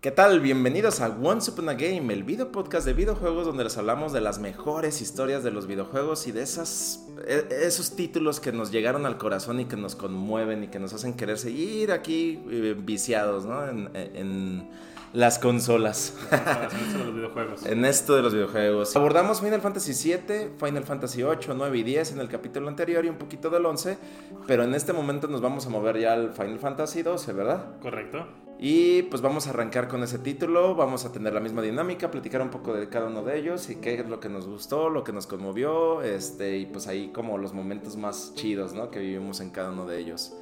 ¿Qué tal? Bienvenidos a Once Upon a Game, el video podcast de videojuegos donde les hablamos de las mejores historias de los videojuegos y de esas, e- esos títulos que nos llegaron al corazón y que nos conmueven y que nos hacen querer seguir aquí eh, viciados, ¿no? En, en las consolas. hacerse de los videojuegos. En esto de los videojuegos. Abordamos Final Fantasy VII, Final Fantasy VIII, 9 y 10 en el capítulo anterior y un poquito del 11, pero en este momento nos vamos a mover ya al Final Fantasy XII, ¿verdad? Correcto. Y pues vamos a arrancar con ese título, vamos a tener la misma dinámica, platicar un poco de cada uno de ellos y qué es lo que nos gustó, lo que nos conmovió, este, y pues ahí como los momentos más chidos, ¿no? Que vivimos en cada uno de ellos.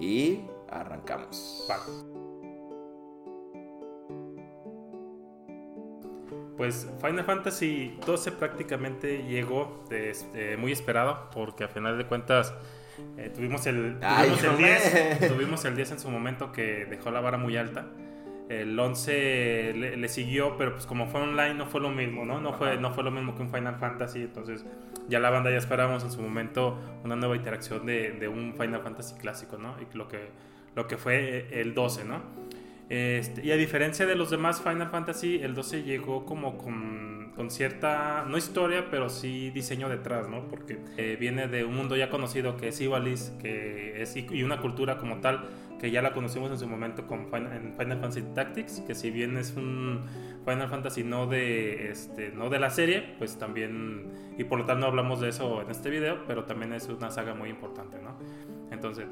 Y arrancamos. Pues Final Fantasy XII prácticamente llegó este, muy esperado porque a final de cuentas eh, tuvimos, el, Ay, tuvimos, el hombre. 10, tuvimos el 10 en su momento que dejó la vara muy alta. El 11 le, le siguió, pero pues como fue online no fue lo mismo, ¿no? No fue, no fue lo mismo que un Final Fantasy, entonces ya la banda ya esperábamos en su momento una nueva interacción de, de un Final Fantasy clásico, ¿no? Y lo que, lo que fue el 12, ¿no? Este, y a diferencia de los demás Final Fantasy, el 12 llegó como con, con cierta, no historia, pero sí diseño detrás, ¿no? Porque eh, viene de un mundo ya conocido que es Ivalice, que es, y una cultura como tal, que ya la conocimos en su momento con Final, en Final Fantasy Tactics, que si bien es un Final Fantasy no de, este, no de la serie, pues también, y por lo tanto no hablamos de eso en este video, pero también es una saga muy importante, ¿no? Entonces,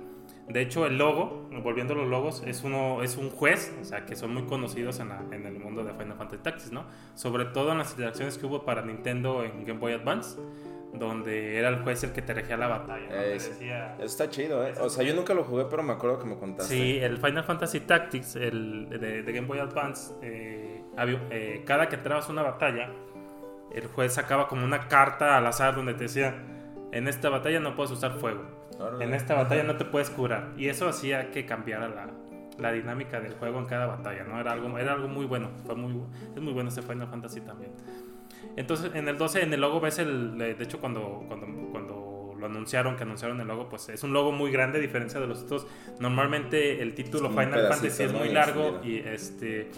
de hecho, el logo, volviendo a los logos, es, uno, es un juez, o sea, que son muy conocidos en, la- en el mundo de Final Fantasy Tactics, ¿no? Sobre todo en las interacciones que hubo para Nintendo en Game Boy Advance, donde era el juez el que te regía la batalla, ¿no? Te Es- decía- Está chido, ¿eh? O sea, yo nunca lo jugué, pero me acuerdo que me contaste. Sí, el Final Fantasy Tactics, el de, de Game Boy Advance, eh, eh, cada que entrabas una batalla, el juez sacaba como una carta al azar donde te decía, en esta batalla no puedes usar fuego. En esta batalla no te puedes curar. Y eso hacía que cambiara la, la dinámica del juego en cada batalla, ¿no? Era algo, era algo muy bueno. Fue muy, es muy bueno este Final Fantasy también. Entonces, en el 12, en el logo ves el... De hecho, cuando, cuando, cuando lo anunciaron, que anunciaron el logo, pues es un logo muy grande a diferencia de los otros. Normalmente el título Final pedacito, Fantasy es ¿no? muy largo y este...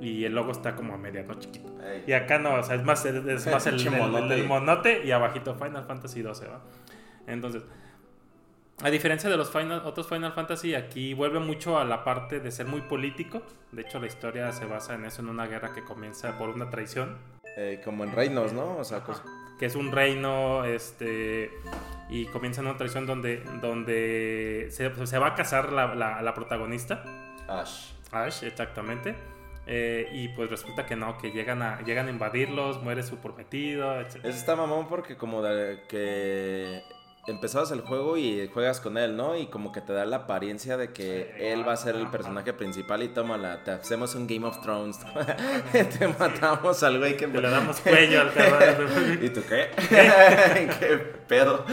Y el logo está como a media, ¿no? Chiquito. Ey. Y acá no, o sea, es más, es, es más el, el- el monote y abajito Final Fantasy 12, ¿va? Entonces, a diferencia de los Final, otros Final Fantasy, aquí vuelve mucho a la parte de ser muy político. De hecho, la historia se basa en eso, en una guerra que comienza por una traición, Eh, como en reinos, ¿no? O sea, cos- que es un reino, este, y comienza en una traición donde, donde se, se va a casar la, la- la protagonista. Ash. Ash, exactamente. Eh, y pues resulta que no, que llegan a, llegan a invadirlos, muere su prometido, etc. Eso está mamón porque como de que empezabas el juego y juegas con él, ¿no? Y como que te da la apariencia de que Sí, él va a ser el personaje principal y tómala, te hacemos un Game of Thrones. te matamos al güey que... Que le damos cuello al cabrón. ¿Y tú qué? ¿Qué pedo?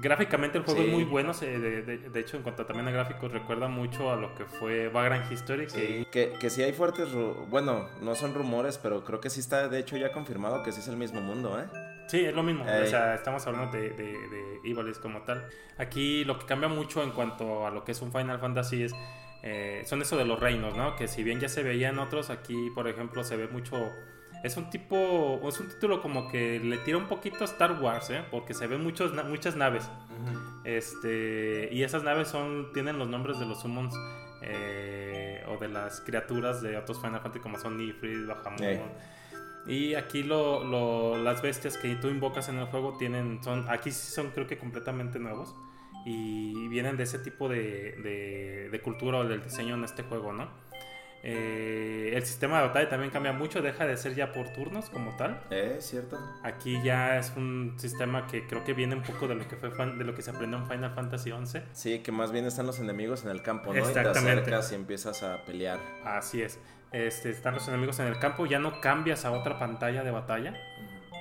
Gráficamente el juego Sí. es muy bueno, de, de- de hecho en cuanto también a gráficos recuerda mucho a lo que fue Vagrant History, que Sí, que, que sí hay fuertes... ru- Bueno, no son rumores, pero creo que sí está de hecho ya confirmado que sí es el mismo mundo, ¿eh? Sí, es lo mismo, Ey. o sea, estamos hablando de, de, como tal. Aquí lo que cambia mucho en cuanto a lo que es un Final Fantasy es, eh, son eso de los reinos, ¿no? Que si bien ya se veía en otros, aquí por ejemplo se ve mucho... Es un tipo, es un título como que le tira un poquito a Star Wars, ¿eh? Porque se ven muchos, muchas naves. Este, y esas naves son, tienen los nombres de los summons eh, o de las criaturas de otros Final Fantasy como son Nifrit, Bahamut. Ey. Y aquí lo, lo- las bestias que tú invocas en el juego tienen, son, aquí sí son creo que completamente nuevos. Y vienen de ese tipo de, de, de cultura o del diseño en este juego, ¿no? Eh, el sistema de batalla también cambia mucho, deja de ser ya por turnos como tal. ¿Eh? ¿Cierto? Aquí ya es un sistema que creo que viene un poco de lo que fue fan- de lo que se aprendió en Final Fantasy XI. Sí, que más bien están los enemigos en el campo, ¿no? Y te Exactamente. acercas y empiezas a pelear. Así es. Este, están los enemigos en el campo, ya no cambias a otra pantalla de batalla.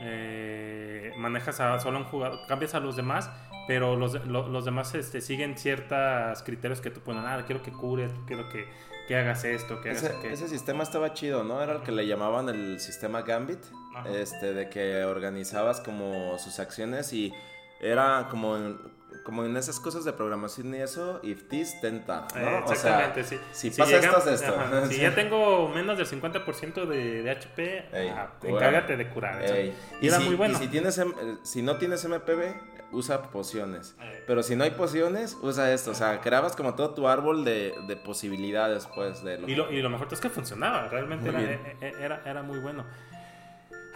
Eh, manejas a solo un jugador, cambias a los demás, pero los, lo- los demás este, siguen ciertos criterios que tú pones. Ah, quiero que cures, quiero que, que hagas esto, que hagas Ese, aquello. ese sistema estaba chido, ¿no? Era el que le llamaban el sistema Gambit. Ajá. Este, de que organizabas como sus acciones y era como, como en esas cosas de programación y eso, if this, then that, ¿no? Eh, exactamente, sí. Si, pasa esto, es esto. Si ya tengo menos del 50% de, de HP, encárgate de curar. Y, era muy bueno. Y si, tienes, si no tienes MPB, usa pociones. Pero si no hay pociones, usa esto. O sea, creabas como todo tu árbol de, de posibilidades, pues. De lo... Y, lo, y lo mejor es que funcionaba. Realmente era, e, e, era, era muy bueno.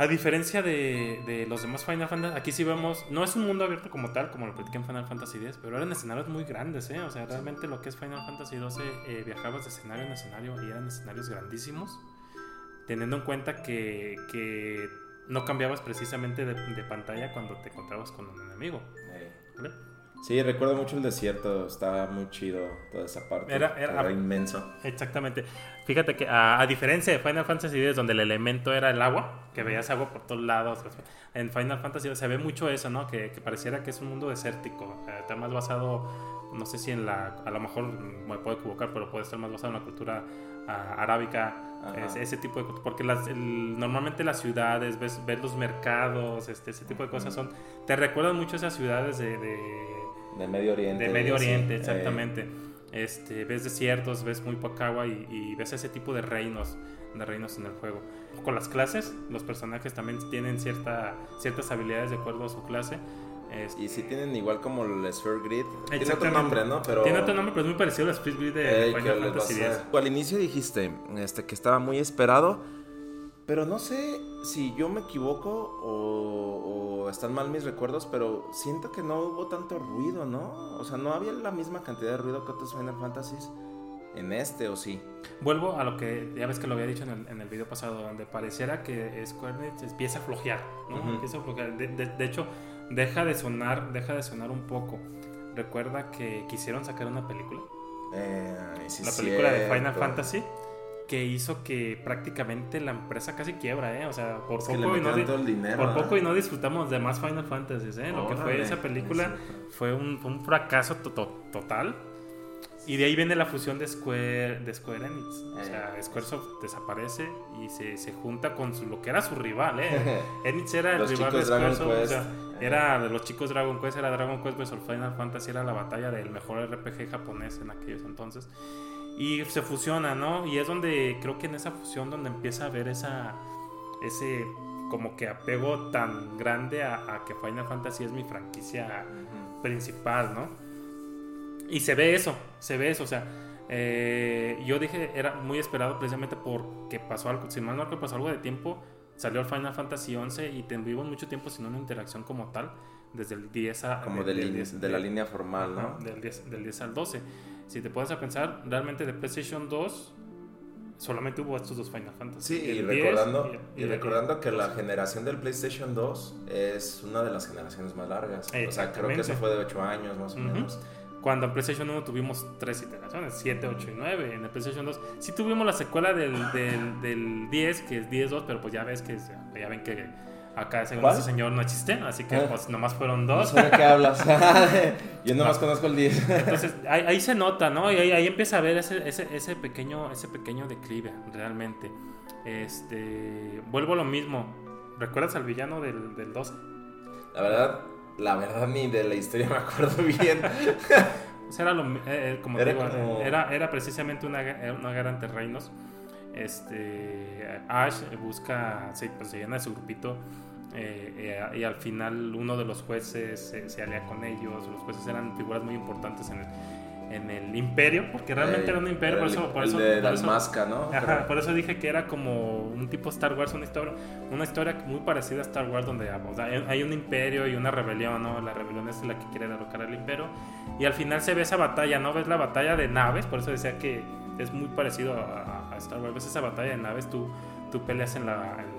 A diferencia de, los demás Final Fantasy, aquí sí vemos, no es un mundo abierto como tal, como lo platiqué en Final Fantasy X, pero eran escenarios muy grandes, ¿eh? O sea, realmente lo que es Final Fantasy XII, eh, viajabas de escenario en escenario y eran escenarios grandísimos, teniendo en cuenta que, no cambiabas precisamente de, pantalla cuando te encontrabas con un enemigo. Sí, recuerdo mucho el desierto, estaba muy chido toda esa parte. Era, inmenso. Exactamente. Fíjate que a, diferencia de Final Fantasy X, donde el elemento era el agua, que veías agua por todos lados, en Final Fantasy se ve mucho eso, ¿no? Que, pareciera que es un mundo desértico. Eh, está más basado, no sé si en la, a lo mejor me puedo equivocar, pero puede estar más basado en la cultura ah, arábica, ese, tipo de porque las, normalmente las ciudades, ves, ves los mercados, este, ese tipo de cosas son, te recuerdan mucho esas ciudades de de Medio Oriente. De Medio Oriente, exactamente. Este, ves desiertos, ves muy poca agua y, ves ese tipo de reinos, de reinos en el juego. Con las clases, los personajes también tienen cierta, ciertas habilidades de acuerdo a su clase. y si tienen igual como el Sphere Grid. Tiene otro nombre, ¿no? Pero... Tiene otro nombre, pero es muy parecido al Sphere Grid de Final Fantasy X. Al inicio dijiste este, que estaba muy esperado, pero no sé si yo me equivoco o están mal mis recuerdos, pero siento que no hubo tanto ruido, ¿no? O sea, no había la misma cantidad de ruido que otros Final Fantasies en este, ¿o sí? Vuelvo a lo que ya ves que lo había dicho en el, en el video pasado, donde pareciera que Square Enix empieza a flojear, ¿no? Empieza a flojear. De, hecho, deja de sonar, deja de sonar un poco. Recuerda que quisieron sacar una película. Eh, la película de Final Fantasy que hizo que prácticamente la empresa casi quiebra, ¿eh? O sea, por, poco, y no, por poco y no disfrutamos de más Final Fantasy, ¿eh? Lo que fue esa película fue un, un fracaso total. Y de ahí viene la fusión de Square, de Square Enix. O sea, eh. Squaresoft desaparece y se, se junta con lo que era su rival, ¿eh? Enix era el rival de Squaresoft. O sea, era de los chicos Dragon Quest, era Dragon Quest vs Final Fantasy, era la batalla del mejor RPG japonés en aquellos entonces y se fusiona, ¿no? Y es donde creo que en esa fusión donde empieza a haber esa ese como que apego tan grande a, que Final Fantasy es mi franquicia principal, ¿no? Y se ve eso, se ve eso, o sea, eh, yo dije, era muy esperado precisamente porque pasó algo, si mal no que pasó algo de tiempo, salió el Final Fantasy 11 y tuvimos mucho tiempo sin una interacción como tal, desde el 10 a... Como de, la línea formal, ¿no? Del 10, del 10 al 12 si te pones a pensar, realmente de PlayStation 2 solamente hubo estos dos Final Fantasy. Sí, y recordando, y, recordando que la generación del PlayStation 2 es una de las generaciones más largas. O sea, creo que eso fue de 8 años más o menos. Cuando en PlayStation 1 tuvimos tres iteraciones, 7, 8 y 9. En el PlayStation 2 sí tuvimos la secuela del, del, del 10, que es 10-2, pero pues ya ves que ya ven que Acá, según ese señor, no existe, así que ah. pues nomás fueron dos. No sé de qué hablas. Yo nomás conozco el 10. Entonces, ahí, se nota, ¿no? Y ahí, empieza a ver ese, ese, ese, pequeño, ese pequeño declive, realmente. Este, vuelvo a lo mismo. ¿Recuerdas al villano del, del 12? La verdad, la verdad ni de la historia me acuerdo bien. era lo, eh, eh, como era, digo, era, era precisamente una, una guerra entre reinos este, Ash busca, se, pues, se llena de su grupito eh, eh, y al final uno de los jueces se, alía con ellos. Los jueces eran figuras muy importantes en el, en el imperio, porque realmente era un imperio. por eso, por, eso, ¿no? por eso dije que era como un tipo Star Wars, una historia, una historia muy parecida a Star Wars, donde hay un imperio y una rebelión, ¿no? La rebelión es la que quiere derrocar al imperio. Y al final se ve esa batalla, ¿no? Ves la batalla de naves, por eso decía que es muy parecido a, Star Wars. Ves esa batalla de naves, tú, tú peleas en la, en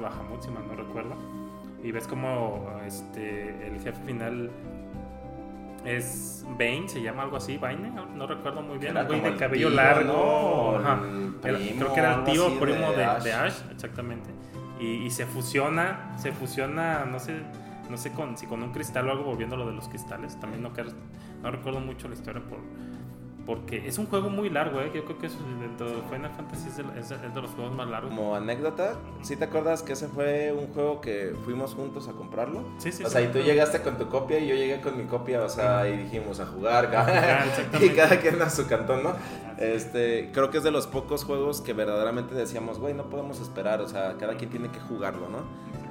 nave Bahamut, si mal no recuerdo. Y ves como este, el jefe final es Bane, se llama algo así, Bane, no, recuerdo muy bien, un güey de cabello largo, creo que era el tío primo de, Ash. exactamente, y, se fusiona, se fusiona, no sé, no sé con, si con un cristal o algo, volviendo lo de los cristales, también no, no recuerdo mucho la historia por, porque es un juego muy largo, ¿eh? Yo creo que es, dentro de Final Fantasy es de, es de los juegos más largos. Como anécdota, ¿sí te acuerdas que ese fue un juego que fuimos juntos a comprarlo? Sí, sí, O sea, sí. y tú llegaste con tu copia y yo llegué con mi copia, o sea, y dijimos a jugar, jugar, y cada quien a su cantón, ¿no? Este, creo que es de los pocos juegos que verdaderamente decíamos, güey, no podemos esperar, o sea, cada quien tiene que jugarlo, ¿no?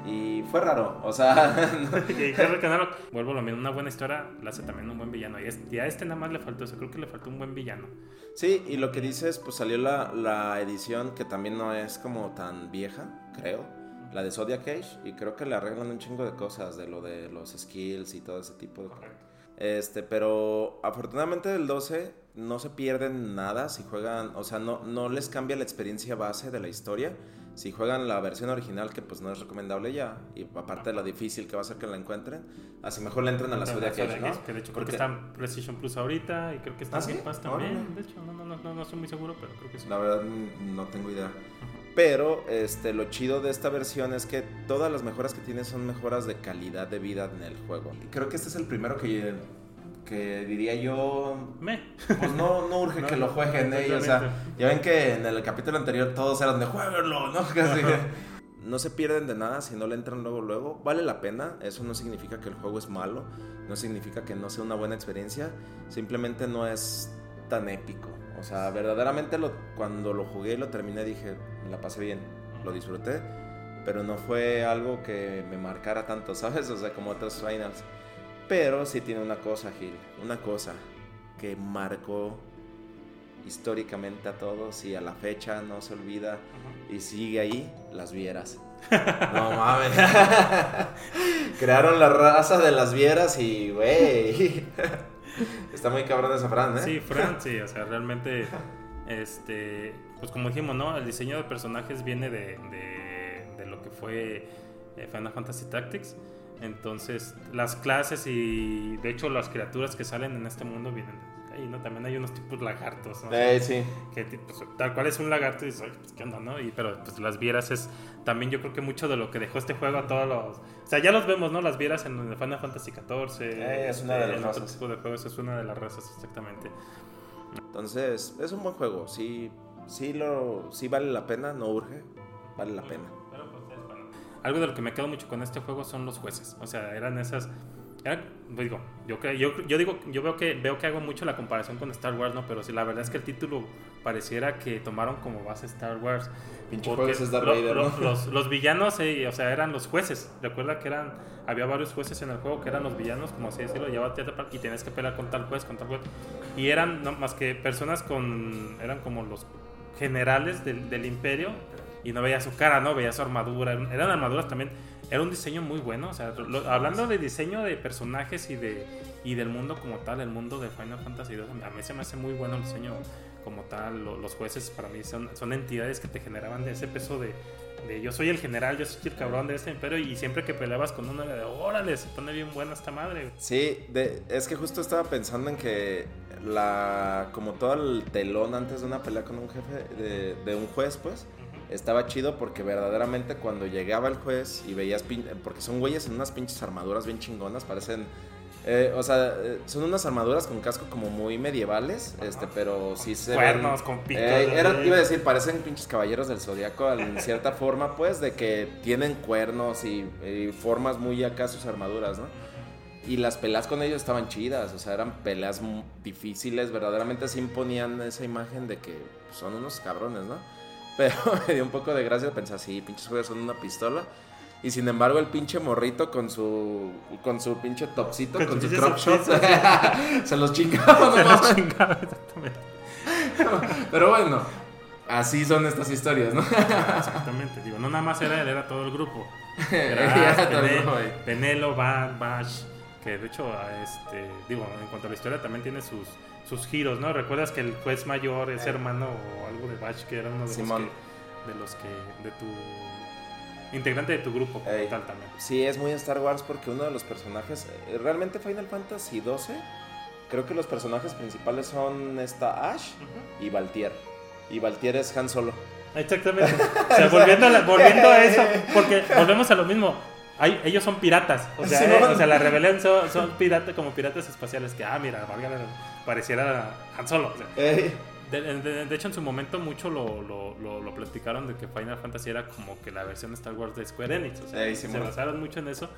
Y fue raro, o sea, Y Henry Canaro, vuelvo a lo mismo, una buena historia la hace también un buen villano. Y, es- y a este nada más le faltó eso, creo que le faltó un buen villano. Sí, y lo que dices, pues salió la, la edición que también no es como tan vieja, creo. La de Zodiac Age, y creo que le arreglan un chingo de cosas, de lo de los skills y todo ese tipo de cosas. Este, pero afortunadamente del 12 no se pierden nada si juegan, o sea, no, no les cambia la experiencia base de la historia. Si juegan la versión original, que pues no es recomendable ya, y aparte de lo difícil que va a ser que la encuentren, así mejor le entren a la Zodiac ¿no? Que de hecho creo Porque que está en PlayStation Plus ahorita y creo que está ¿Ah, en sí? Game Pass también. Órale. De hecho, no, no, no, no, no estoy muy seguro, pero creo que sí. La verdad no tengo idea. Pero este, lo chido de esta versión es que todas las mejoras que tiene son mejoras de calidad de vida en el juego. Y creo que este es el primero que, que diría yo, Me. pues no, no urge No, que lo no, jueguen ellos. O sea, ya ven que en el capítulo anterior todos eran de jueguenlo, ¿no? Casi. No se pierden de nada si no le entran luego luego. Vale la pena. Eso no significa que el juego es malo. No significa que no sea una buena experiencia. Simplemente no es tan épico. O sea, verdaderamente lo, cuando lo jugué y lo terminé dije, me la pasé bien, lo disfruté. Pero no fue algo que me marcara tanto, ¿sabes? O sea, como otros finals. Pero sí tiene una cosa, Gil. Una cosa que marcó históricamente a todos y a la fecha no se olvida y sigue ahí, las vieras. No mames. Crearon la raza de las vieras y, güey. Está muy cabrón esa Fran, ¿eh? Sí, Fran, sí, o sea, realmente, este, pues como dijimos, ¿no? El diseño de personajes viene de, de, de lo que fue eh, Final Fantasy Tactics. Entonces, las clases y de hecho las criaturas que salen en este mundo vienen ahí, ¿no? También hay unos tipos lagartos, ¿no? Eh, sí. que pues, tal cual es un lagarto y dices, "Ay, pues, ¿qué onda, no? Y, pero pues las vieras es también yo creo que mucho de lo que dejó este juego a todos los... O sea, ya los vemos, ¿no? Las vieras en Final Fantasy XIV. Eh, es una de las en otro razas. tipo de juegos es una de las razas, exactamente. Entonces, es un buen juego. Sí, sí, lo, sí vale la pena, no urge. Vale la pena. Algo de lo que me quedo mucho con este juego son los jueces. O sea, eran esas... eran- pues, digo, yo, yo, yo digo, yo veo que veo que hago mucho la comparación con Star Wars, ¿no? Pero sí, la verdad es que el título pareciera que tomaron como base Star Wars. Pinche jueves es Darth lo- Vader, ¿no? los, los villanos, eh, o sea, eran los jueces. Recuerda que eran, había varios jueces en el juego que eran los villanos, como así decirlo, tapar y tenías que pelear con tal juez, con tal juez. Y eran no más que personas con, eran como los generales del, del imperio y no veía su cara, no veía su armadura, eran armaduras también. Era un diseño muy bueno, o sea, lo- hablando de diseño de personajes y de y del mundo como tal, el mundo de Final Fantasy II, a mí se me hace muy bueno el diseño como tal. Lo- los jueces para mí son, son entidades que te generaban ese peso de, yo soy el general, yo soy el cabrón de este imperio y siempre que peleabas con uno de órale, se pone bien buena esta madre. Sí, de- es que justo estaba pensando en que la como todo el telón antes de una pelea con un jefe de, de un juez, pues, estaba chido porque verdaderamente cuando llegaba el juez y veías pin- porque son güeyes en unas pinches armaduras bien chingonas, parecen eh, o sea, eh, son unas armaduras con casco como muy medievales, este, pero sí se ven- Cuernos, con picos. Eh, era- iba a decir, parecen pinches caballeros del zodiaco en cierta forma, pues, de que tienen cuernos y, y formas muy acá sus armaduras, ¿no? Y las peleas con ellos estaban chidas, o sea, eran peleas difíciles, verdaderamente se imponían esa imagen de que son unos cabrones, ¿no? Pero me dio un poco de gracia pensar, sí, pinches juegos son una pistola. Y sin embargo, el pinche morrito con su con su pinche topsito, Con con, su crop shot, se los chingaba. Se los chingaba, exactamente. Pero bueno, así son estas historias, ¿no? Exactamente, digo, no nada más era él, era todo el grupo. Era. Penelo, Bash, que de hecho, este, digo, en cuanto a la historia también tiene sus, sus giros, ¿no? ¿Recuerdas que el juez mayor es hermano o algo de Bash, que era uno de Simón. los que, de los que, de tu, integrante de tu grupo, como Ey. tal también. Sí, es muy Star Wars porque uno de los personajes, eh, realmente Final Fantasy XII, creo que los personajes principales son esta Ash y Valtier. Y Valtier es Han Solo. Exactamente. O sea, volviendo a, la- volviendo a eso, porque volvemos a lo mismo. Hay- ellos son piratas. O sea, Sí, eh, o sea la rebelión son, son piratas como piratas espaciales. Que, ah, mira, valga la- pareciera Han Solo. o sea. Ey, De, de- de hecho, en su momento mucho lo, lo, lo, lo platicaron de que Final Fantasy era como que la versión de Star Wars de Square Enix. O sea, Ey, se basaron mucho en eso.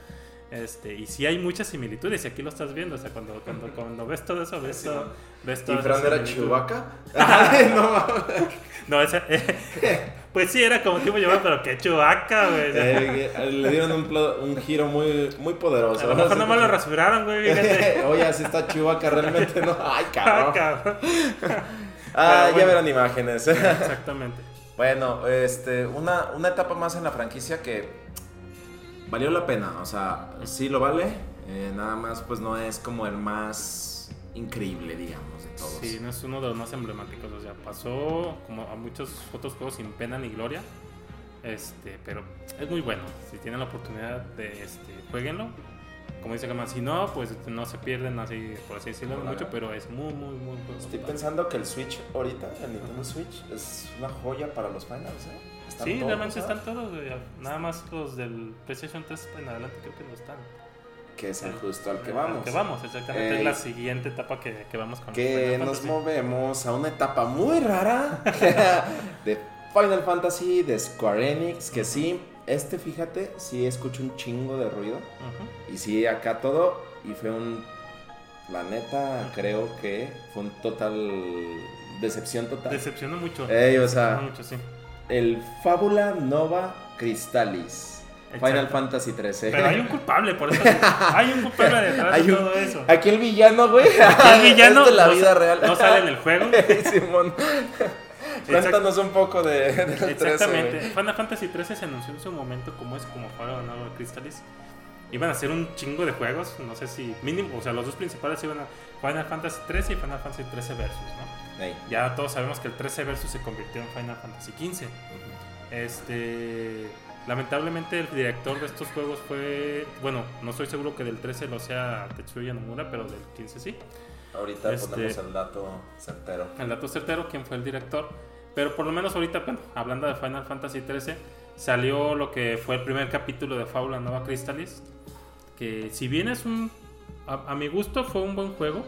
Este, y sí hay muchas similitudes, y aquí lo estás viendo. O sea, cuando, cuando, cuando ves todo eso, ves, todo, ves ¿Y todas Fran era. Chewbacca? No mames. No, esa, pues sí, era como tipo llevaba, pero qué chubaca, güey. Sea, Eh, le dieron un, giro muy, muy poderoso. a lo mejor nomás lo rasuraron, güey. Fíjate. Oye, así está Chewbacca realmente, ¿no? Ay, cabrón. cabrón. Ah, ya verán imágenes. Exactamente. Bueno, este, una, una etapa más en la franquicia que valió la pena. O sea, sí lo vale. eh, nada más, pues no es como el más increíble, digamos, todos. Sí, no es uno de los más emblemáticos. O sea, pasó como a muchos otros juegos sin pena ni gloria. Este, pero es muy bueno. Si tienen la oportunidad de este, jueguenlo. Como dice Gama, si no, pues no se pierden así, por así decirlo, No mucho, pero es muy, muy, muy bueno. Estoy pensando que el Switch ahorita, el Nintendo Switch, es una joya para los finals, ¿eh? Están Sí, todos, realmente ¿eh? están todos. Nada más los del PlayStation 3 en adelante creo que no están. Que es el justo al que Al vamos. que vamos, exactamente. Ey. Es la siguiente etapa que, que vamos con que Final nos Fantasy. movemos a una etapa muy rara de Final Fantasy, de Square Enix, que sí, este fíjate, sí escucho un chingo de ruido. Y sí, acá todo, y fue un... La neta, creo que fue un total... Decepción total. Decepcionó mucho. Ey, o sea, Decepcionó mucho, sí. el Fábula Nova Crystallis. Final Exacto. Fantasy 13. Pero hay un culpable, por eso. Hay un culpable detrás Hay de todo eso. Aquí el villano, güey. El villano es de la no vida real. no sale en el juego. Simón. Cuéntanos un poco de, del 13, Exactamente. Final Fantasy 13 se anunció en su momento como es como juego de nuevo Crystallis. Iban a hacer un chingo de juegos, no sé si mínimo, o sea, los dos principales iban a Final Fantasy 13 y Final Fantasy 13 Versus, ¿no? Ya todos sabemos que el 13 Versus se convirtió en Final Fantasy 15. Este, lamentablemente el director de estos juegos fue, bueno, no estoy seguro que del 13 lo sea Tetsuya Nomura, pero del 15 sí. Ahorita Este- ponemos el dato certero. El dato certero, quién fue el director. Pero por lo menos ahorita, bueno, hablando de Final Fantasy 13, salió lo que fue el primer capítulo de Fábula Nova Crystallis. Que si bien es un. A, a mi gusto fue un buen juego.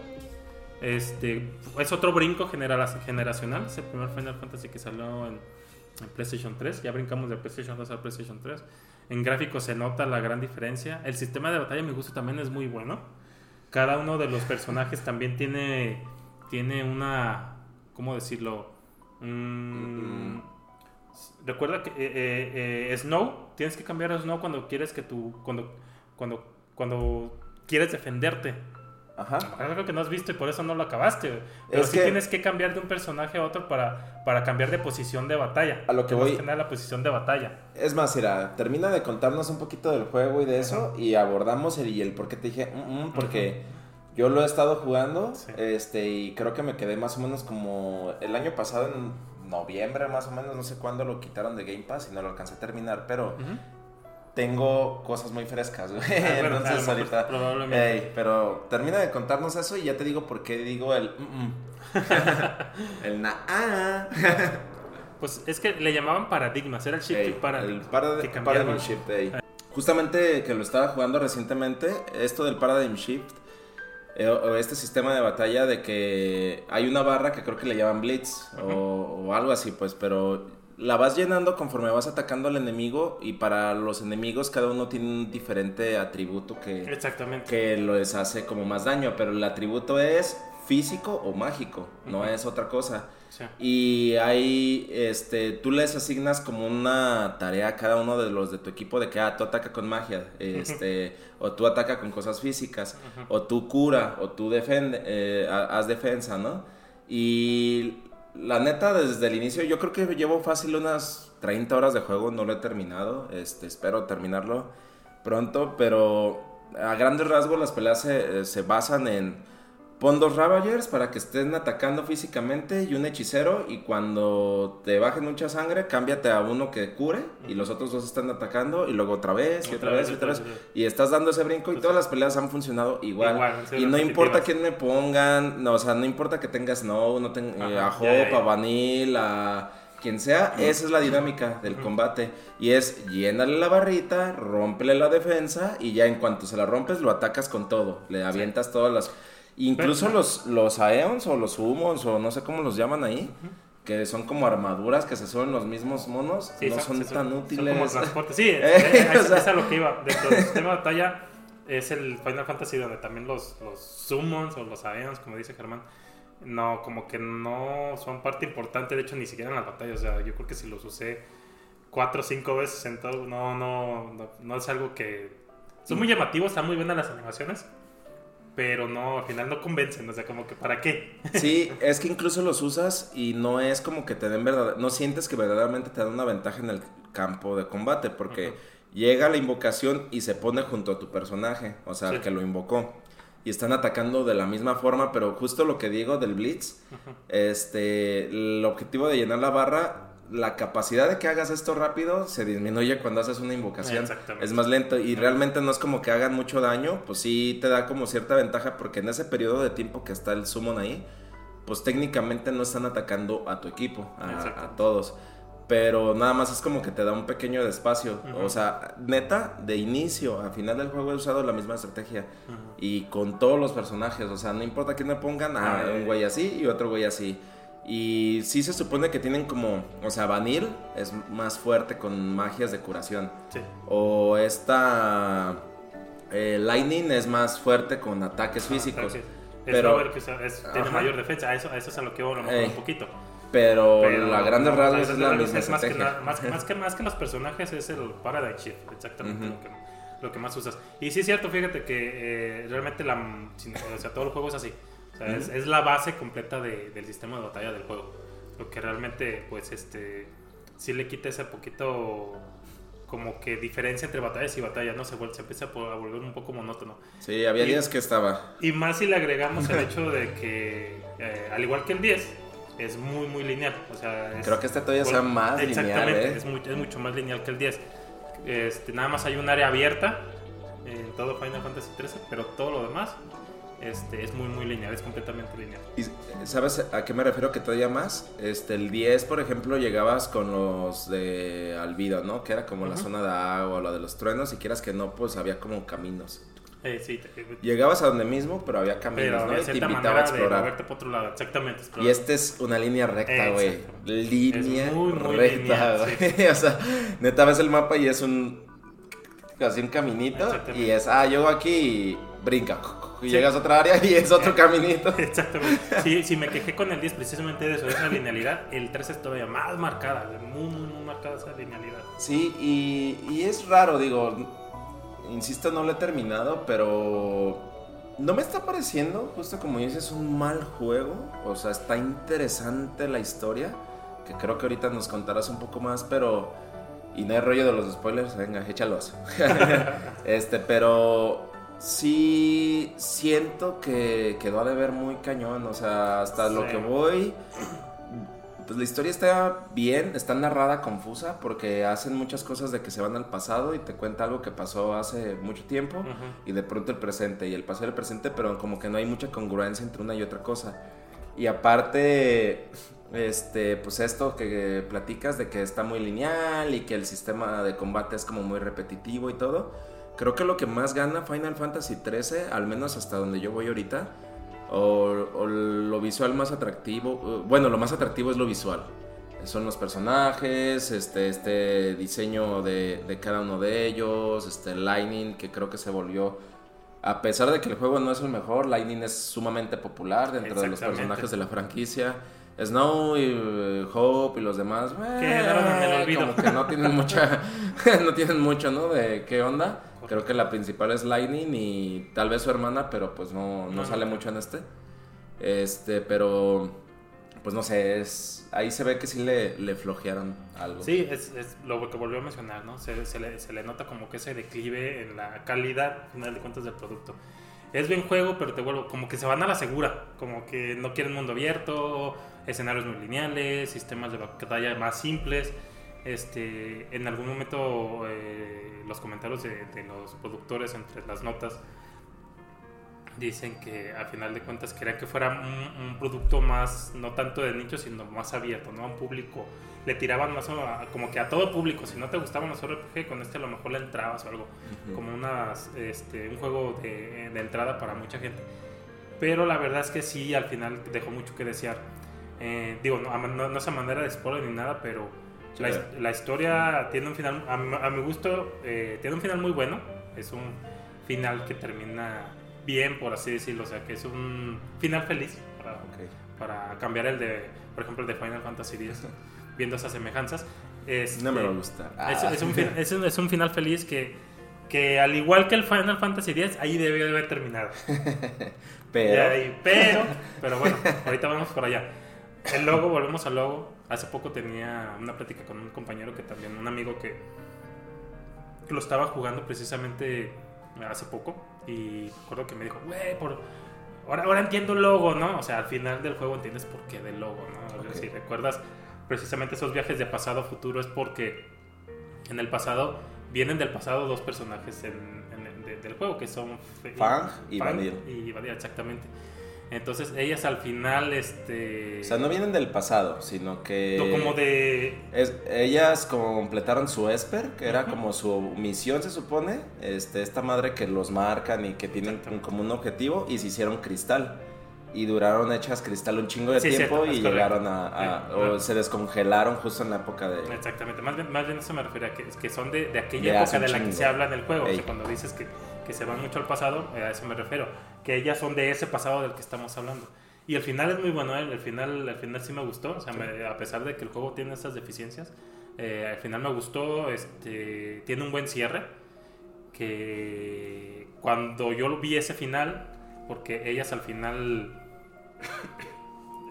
Este. Es otro brinco genera- generacional. Es el primer Final Fantasy que salió en PlayStation 3. Ya brincamos de PlayStation 2 a PlayStation 3. En gráficos se nota la gran diferencia. El sistema de batalla, a mi gusto, también es muy bueno. Cada uno de los personajes también tiene. Tiene una. ¿Cómo decirlo? Mm, Recuerda que eh, eh, eh, Snow, tienes que cambiar a Snow cuando quieres que tu. Cuando, cuando, cuando quieres defenderte. Ajá. Algo que no has visto y por eso no lo acabaste. güey. Pero Es sí que- tienes que cambiar de un personaje a otro para, para cambiar de posición de batalla. A lo que voy- nada la posición de batalla. Es más, Ira, termina de contarnos un poquito del juego y de eso y abordamos el, y el por qué te dije, "Mm, mm", porque yo lo he estado jugando Sí. este y creo que me quedé más o menos como el año pasado en noviembre más o menos, no sé cuándo lo quitaron de Game Pass y no lo alcancé a terminar, pero. Tengo cosas muy frescas, güey. Ah, bueno, Entonces mejor ahorita... probablemente. Pero termina de contarnos eso y ya te digo por qué digo el... "Mm, mm". el na... ah. Pues es que le llamaban paradigmas, era el shift Ey, paradigm. el parad- que. Paradigm Shift. ey. Justamente que lo estaba jugando recientemente, esto del Paradigm Shift, eh, o este sistema de batalla de que hay una barra que creo que le llaman Blitz o, o algo así, pues, pero la vas llenando conforme vas atacando al enemigo y para los enemigos cada uno tiene un diferente atributo que, Exactamente. que les hace como más daño, pero el atributo es físico o mágico, no es otra cosa. Sí. Y ahí este, tú les asignas como una tarea a cada uno de los de tu equipo de que ah, tú ataca con magia, este, o tú ataca con cosas físicas, o tú cura, o tú defende, eh, ha- haz defensa, ¿no? Y la neta, desde el inicio, yo creo que llevo fácil unas 30 horas de juego, no lo he terminado, este, espero terminarlo pronto, pero a grandes rasgos las peleas se, se basan en pon dos Ravagers para que estén atacando físicamente y un hechicero y cuando te bajen mucha sangre cámbiate a uno que cure y los otros dos están atacando y luego otra vez y otra, vez y otra vez. y estás dando ese brinco y todas las peleas han funcionado igual, Igual, y no importa quién me pongan no, o sea no importa que tengas Snow no ten- eh, Ajá, a ya, Hope ya, ya. a Vanille a quien sea, esa es la dinámica del combate. Y es llénale la barrita, rómpele la defensa y ya en cuanto se la rompes lo atacas con todo. Le avientas todas las... Incluso los, los Aeons o los Humos o no sé cómo los llaman ahí, que son como armaduras que se suben los mismos monos, no son, tan útiles. Son como transporte. Sí, es, es, a lo que iba. Dentro del sistema de batalla es el Final Fantasy donde también los, los o los Aeons, como dice Germán, no, como que no son parte importante, de hecho ni siquiera en las batallas, o sea, yo creo que si los usé cuatro o cinco veces en todo, no, no, no, no es algo que... Son muy llamativos, están muy buenas las animaciones, pero no, al final no convencen, o sea, como que ¿para qué? Sí, es que incluso los usas y no es como que te den verdad, no sientes que verdaderamente te dan una ventaja en el campo de combate, porque llega la invocación y se pone junto a tu personaje, o sea, el que lo invocó. Y están atacando de la misma forma, pero justo lo que digo del Blitz, este, el objetivo de llenar la barra la capacidad de que hagas esto rápido se disminuye cuando haces una invocación. Es más lento y realmente no es como que hagan mucho daño, pues sí te da como cierta ventaja porque en ese periodo de tiempo que está el summon ahí, pues técnicamente no están atacando a tu equipo, a, todos. Pero nada más es como que te da un pequeño despacio. O sea, neta, de inicio a final del juego he usado la misma estrategia. Y con todos los personajes. O sea, no importa quién me pongan, a ah, un güey así y otro güey así. Y sí se supone que tienen como, o sea, Vanille es más fuerte con magias de curación. Sí. O esta eh, Lightning es más fuerte con ataques físicos. pero es que tiene mayor defensa, a eso, a eso es a lo que voy a un poquito. Pero, la grande rasgos es, la misma es más que, más, más, que, más que los personajes es el Paradigm Shift, exactamente lo, que, lo, que, más usas. Y sí es cierto, fíjate que eh, realmente la, o sea, todo el juego es así es, la base completa del sistema de batalla del juego. Lo que realmente, pues, este, sí le quita ese poquito como que diferencia entre batallas y batallas, ¿no? Se, se empieza a volver un poco monótono. Sí, había días que estaba. Y más si le agregamos el hecho de que, eh, al igual que el 10, es muy, muy lineal. O sea, Creo que este todavía sea más lineal. Exactamente, ¿eh? es, es, mucho más lineal que el 10. Este, nada más hay un área abierta en todo Final Fantasy 13, pero todo lo demás este, es muy, muy lineal, es completamente lineal. ¿Y sabes a qué me refiero que todavía más? Este, el 10, por ejemplo, llegabas con los de Alvido, ¿no? Que era como la zona de agua, la de los truenos, y quieras que no, pues había como caminos. Eh, sí, Llegabas a donde mismo, pero había caminos, ¿no? Y te invitaba a explorar. por otro lado, exactamente. Y este es una línea recta, güey. Línea recta, güey. o sea, neta ves el mapa y es un. Así un caminito. Y es, ah, llego aquí y brinca y llegas a otra área y es otro caminito. Exactamente. Sí, si me quejé con el 10 precisamente de eso, esa linealidad, el 3 es todavía más marcada, muy, muy, muy marcada esa linealidad. Sí, y, y es raro, digo, insisto, no lo he terminado, pero no me está pareciendo, justo como dices, un mal juego. O sea, está interesante la historia, que creo que ahorita nos contarás un poco más, pero... Y no hay rollo de los spoilers, venga, échalos. este, pero sí siento que quedó a deber muy cañón. O sea, hasta lo que voy. Pues la historia está bien, está narrada confusa porque hacen muchas cosas de que se van al pasado y te cuenta algo que pasó hace mucho tiempo y de pronto el presente y el pasado y el presente, pero como que no hay mucha congruencia entre una y otra cosa. Y aparte, este, pues esto que platicas de que está muy lineal y que el sistema de combate es como muy repetitivo y todo Creo que lo que más gana Final Fantasy XIII, al menos hasta donde yo voy ahorita, o, lo visual más atractivo, bueno, lo más atractivo es lo visual. Son los personajes, este, este diseño de, de cada uno de ellos, este Lightning, que creo que se volvió a pesar de que el juego no es el mejor, Lightning es sumamente popular dentro de los personajes de la franquicia. Snow y eh, Hope y los demás, eh, como que no tienen mucha, no tienen mucho, ¿no? De qué onda. Creo que la principal es Lightning y tal vez su hermana, pero pues no, no, sale mucho en este. Este, pero pues no sé, es ahí se ve que sí le, le flojearon algo. Sí, es, es, lo que volvió a mencionar, ¿no? Se, se, le, se, le, nota como que ese declive en la calidad, al final de cuentas, del producto. Es bien juego, pero te vuelvo, como que se van a la segura, como que no quieren mundo abierto, escenarios muy lineales, sistemas de batalla más simples. Este, en algún momento eh, los comentarios de, los productores entre las notas dicen que a final de cuentas querían que fuera un, producto más, no tanto de nicho, sino más abierto, ¿no? A un público, le tiraban más como que a todo público, si no te gustaban los RPG, con este a lo mejor le entrabas o algo, como unas, este, un juego de, de entrada para mucha gente Pero la verdad es que sí, al final dejó mucho que desear. Eh, digo, no, a- no, no es a manera de spoiler ni nada, pero Sí. la, la historia tiene un final, a, mi- a mi gusto, eh, tiene un final muy bueno. Es un final que termina bien, por así decirlo. O sea, que es un final feliz para, Ok. para cambiar el de, por ejemplo, el de Final Fantasy X, viendo esas semejanzas. Este, No me va a gustar. es, Ah. es un, fin- es un- es un final feliz que, que al igual que el Final Fantasy X, ahí debió de haber terminado. Pero. Ahí, pero, pero bueno, ahorita vamos por allá. El logo, volvemos al logo. Hace poco tenía una plática con un compañero que también, un amigo que, que lo estaba jugando precisamente hace poco. Y recuerdo que me dijo, güey, por... Ahora, ahora entiendo el logo, ¿no? O sea, al final del juego entiendes por qué del logo, ¿no? Ok. Si recuerdas precisamente esos viajes de pasado a futuro es porque en el pasado vienen del pasado dos personajes en, en el- de- del juego que son Fang y Vanille. y Vanille, exactamente. Entonces ellas al final, este... O sea, no vienen del pasado, sino que. no, como de... Es- ellas completaron su Esper, que era como su misión, se supone. Este, esta madre que los marcan y que tienen como un objetivo y se hicieron cristal. Y duraron hechas cristal un chingo de Sí, tiempo cierto, y llegaron a. a- Sí, o claro. se descongelaron justo en la época de. Exactamente, más bien, más bien eso me refiero a que, que son de, de aquella De época de la que se habla en el juego. O sea, cuando dices que, que se van mucho al pasado, eh, a eso me refiero. Que ellas son de ese pasado del que estamos hablando. Y el final es muy bueno, ¿eh? el, final, el final sí me gustó. O sea, me- a pesar de que el juego tiene estas deficiencias, eh, al final me gustó. Este, tiene un buen cierre. Que cuando yo vi ese final, porque ellas al final.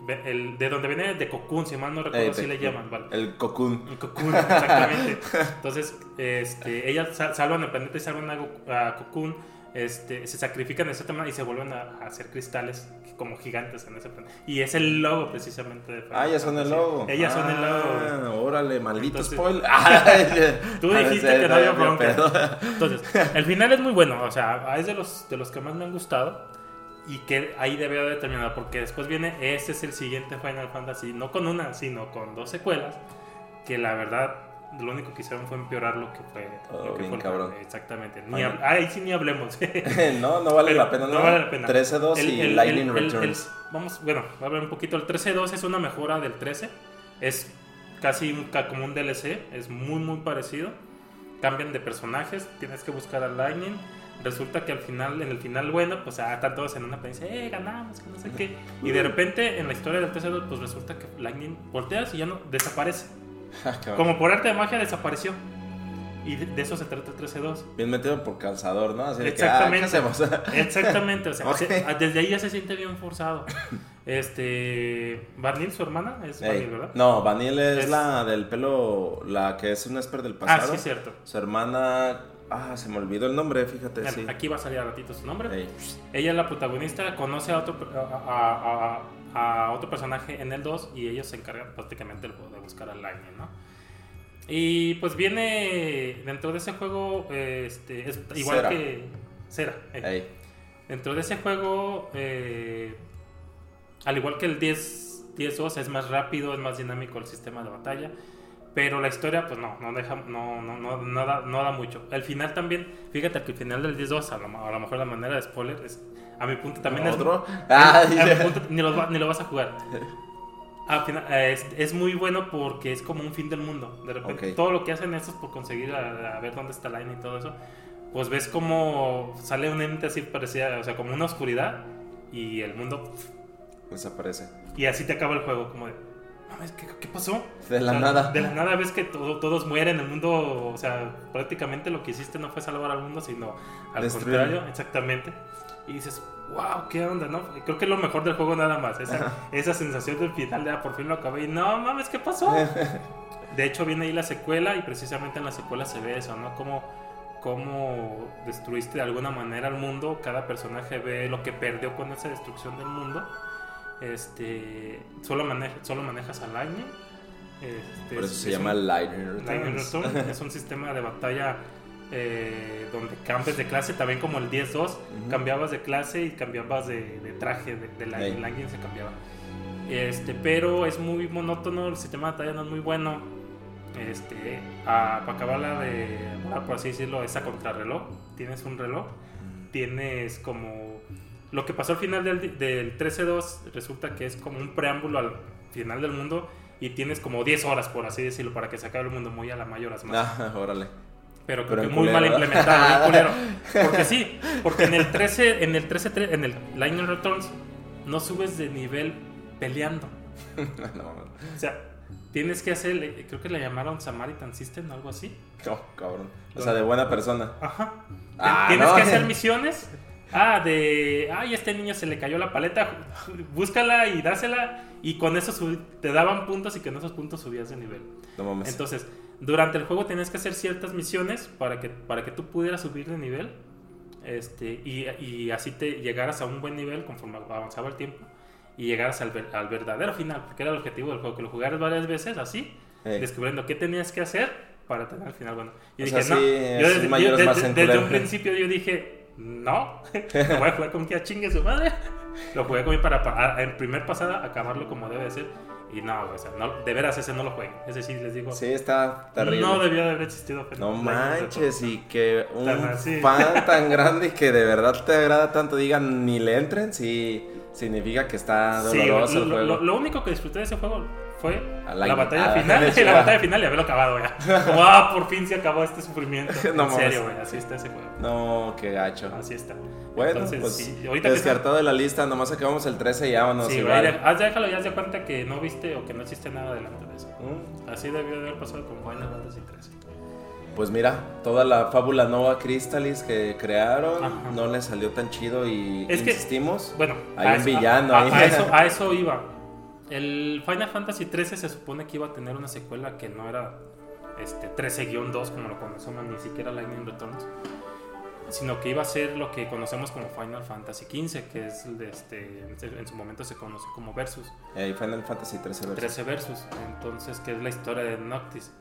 El- de donde viene de Cocoon, si mal no recuerdo, Eh, así le llaman, ¿vale? El cocoon. Un Cocoon, exactamente. Entonces, este, ellas sal- salvan el planeta y salvan a, a Cocoon. Este, se sacrifican de cierta manera y se vuelven a, a hacer cristales como gigantes en ese planeta. Y es el logo precisamente de Ah, ellas son el logo. Ellas son el logo. Ah, órale, maldito Entonces- spoiler. Tú ah, dijiste que no había bronca. Entonces, el final es muy bueno. O sea, es de los, de los que más me han gustado. Y que ahí debe haber terminado. Porque después viene, ese es el siguiente Final Fantasy. No con una, sino con dos secuelas. Que la verdad, lo único que hicieron fue empeorar lo que fue. Oh, lo que bien fue cabrón. Exactamente. Ni hab- ahí sí ni hablemos. no, no vale Pero la pena, ¿no? no vale la pena. 13-2 El- y el- Lightning el- el- el- Returns. vamos, bueno, voy a hablar un poquito. El 13-2 es una mejora del 13. Es casi un, como un DLC. Es muy, muy parecido. Cambian de personajes. Tienes que buscar a Lightning. Resulta que al final, en el final bueno, pues ah, están todos en una pendencia, eh, ganamos, que no sé qué. Y de repente, en la historia del 13-2, pues resulta que Lightning volteas y ya no desaparece. Ah. Como por arte de magia desapareció. Y de, de eso se trata el 13-2. Bien metido por calzador, ¿no? Así de que, Exactamente. ah, ¿qué? Exactamente, o sea, se- ah, desde ahí ya se siente bien forzado. Este. Barnil, su hermana, es Ey, Barnil, ¿verdad? No, Vanille es, Es- la del pelo, la que es un esper del ah, pasado. sí, cierto. Su hermana, ah, se me olvidó el nombre, fíjate, sí. Aquí va a salir a ratito su nombre. Ella es la protagonista, conoce a otro, a, a- a otro personaje en el 2 y ellos se encargan prácticamente de buscar a Lightning, ¿no? Y pues viene dentro de ese juego, este, es igual Cera. que Cera. eh. Dentro de ese juego, eh, al igual que el 10 10-2, es más rápido, es más dinámico el sistema de batalla. Pero la historia, pues no, no deja, no, no, no, no da, no da mucho. El final también, fíjate que el final del 10-2, a, lo- a lo mejor la manera de spoiler, es, a mi punto también es. ¿Otro? a Ay, mi punto, ni, lo, ni lo vas a jugar. Al final, es, es muy bueno porque es como un fin del mundo. De repente, Ok. todo lo que hacen estos por conseguir a, a ver dónde está Line y todo eso, pues ves como sale un ente así parecía, o sea, como una oscuridad y el mundo Desaparece. y así te acaba el juego, como de, mames, ¿qué, qué pasó? De la nada. De la nada ves que todo- todos mueren, el mundo, o sea, prácticamente lo que hiciste no fue salvar al mundo, sino al contrario, exactamente. Y dices, wow, qué onda, ¿no? Creo que es lo mejor del juego nada más, esa, esa sensación del final de, ah, por fin lo acabé y no mames, ¿qué pasó? De hecho, viene ahí la secuela y precisamente en la secuela se ve eso, ¿no? Como cómo destruiste de alguna manera al mundo, cada personaje ve lo que perdió con esa destrucción del mundo. Este, solo, maneja, solo manejas a Lightning. Este, Por eso es- se llama un- Lightning Lightning Returns. Return. es un sistema de batalla eh, donde cambias de clase, también como el 10-2, Ujú. cambiabas de clase y cambiabas de, de traje, de, de Lightning. Lightning se cambiaba. Este, pero es muy monótono, el sistema de batalla no es muy bueno. Este, a- para acabarla de, por así decirlo, esa contrarreloj. Tienes un reloj, tienes como lo que pasó al final del, del 13-2 resulta que es como un preámbulo al final del mundo y tienes como 10 horas, por así decirlo, para que se acabe el mundo muy a la mayor más. Ah, órale. Pero, Pero creo que muy culero, mal implementado, culero. Porque sí, porque en el 13, en el 13, en el Lightning Returns, no subes de nivel peleando. no, O sea, tienes que hacer, creo que le llamaron Samaritan System o algo así. no, cabrón. O sea, de buena persona. Ajá. Ah, tienes no. que hacer misiones. Ah, de. Ay, a este niño se le cayó la paleta. Búscala y dásela. Y con eso te daban puntos y con esos puntos subías de nivel. No mames. Entonces, durante el juego tenías que hacer ciertas misiones para que, para que tú pudieras subir de nivel. Este, y, y así te llegaras a un buen nivel conforme avanzaba el tiempo. Y llegaras al, ver- al verdadero final, porque era el objetivo del juego, que lo jugaras varias veces así, descubriendo qué tenías que hacer para tener el final bueno. Y O dije, sea, no, sí, yo es desde, yo desde- un principio yo dije, no, lo voy a jugar con que chingue su madre. Lo jugué con para, para en primer pasada acabarlo como debe de ser. Y no, o sea, no, de veras ese no lo jueguen. Ese sí les digo, Sí, está terrible. no debió de haber existido. No Lightning manches, y que un Tan fan tan grande y que de verdad te agrada tanto digan ni le entren, sí significa que está Sí, doloroso lo, el juego. lo- lo único que disfruté de ese juego fue A la la- batalla a- final. sí, la va. batalla final y haberlo acabado ya. Como, ah, por fin se acabó este sufrimiento. No en serio, güey, así está ese juego. No, qué gacho. Así está. Bueno, Entonces, pues sí, ahorita que descartado de la lista, nomás acabamos el 13 y vámonos Sí, igual. güey, haz déjalo ya haz de cuenta que no viste o que no hiciste nada delante de eso. Mm, Así debió de haber pasado con Final Fantasy 13. Pues mira, toda la fábula Nova Crystallis que crearon Ajá. no le salió tan chido y Es que- insistimos. Bueno, Hay un eso- villano a, ahí. a eso, a eso iba. El Final Fantasy 13 se supone que iba a tener una secuela que no era este, 13-2 como lo conocemos, ni siquiera Lightning Returns, sino que iba a ser lo que conocemos como Final Fantasy 15, que es el de este, en su momento se conoce como Versus. Eh, Final Fantasy 13 versus. 13 Versus, entonces que es la historia de Noctis.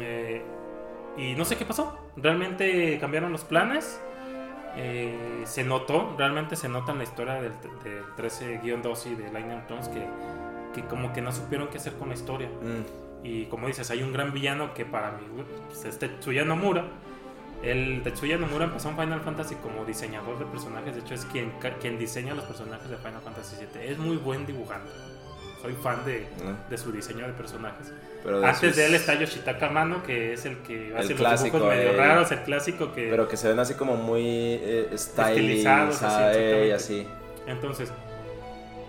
Eh, y no sé qué pasó, realmente cambiaron los planes. eh, se notó, realmente se nota en la historia del, del 13-2 y de Lightning Returns que, que como que no supieron qué hacer con la historia. Mm, Y como dices, hay un gran villano que para mí pues, es Tetsuya Nomura. El Tetsuya Nomura empezó en Final Fantasy como diseñador de personajes. De hecho, es quien, quien diseña los personajes de Final Fantasy VII. Es muy buen dibujante. Soy fan de, mm, de su diseño de personajes. pero de Antes de él está Yoshitaka Mano, que es el que hace los clásico, dibujos medio eh. raros, el clásico que... Pero que se ven así como muy eh, Estilizados, stylish, así, eh, exactamente. así. Entonces,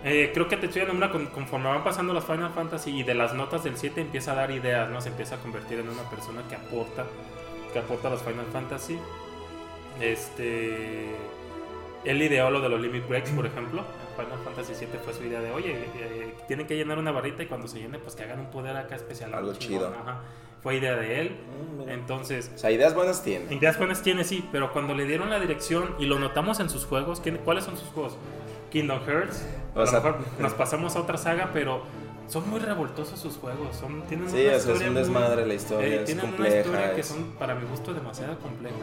eh, creo que Tetsuya Nomura, con- conforme van pasando las Final Fantasy y de las notas del 7, empieza a dar ideas, ¿no? Se empieza a convertir en una persona que aporta, que aporta a los Final Fantasy. Este. Él ideó lo de los Limit Breaks, por ejemplo. En Final Fantasy 7 fue su idea de, oye, eh, tienen que llenar una barrita y cuando se llene, pues que hagan un poder acá especial. Algo chingón, chido. ajá. Fue idea de él. Mm. Entonces, O sea, ideas buenas tiene. Ideas buenas tiene, sí, pero cuando le dieron la dirección y lo notamos en sus juegos, ¿quién- ¿cuáles son sus juegos? Kingdom Hearts. A O lo sea- mejor nos pasamos a otra saga, pero son muy revoltosos sus juegos. Son, tienen Sí, una o sea, es historia un muy- desmadre la historia, eh, es tienen una compleja. historia que es- son, para mi gusto, demasiado complejas.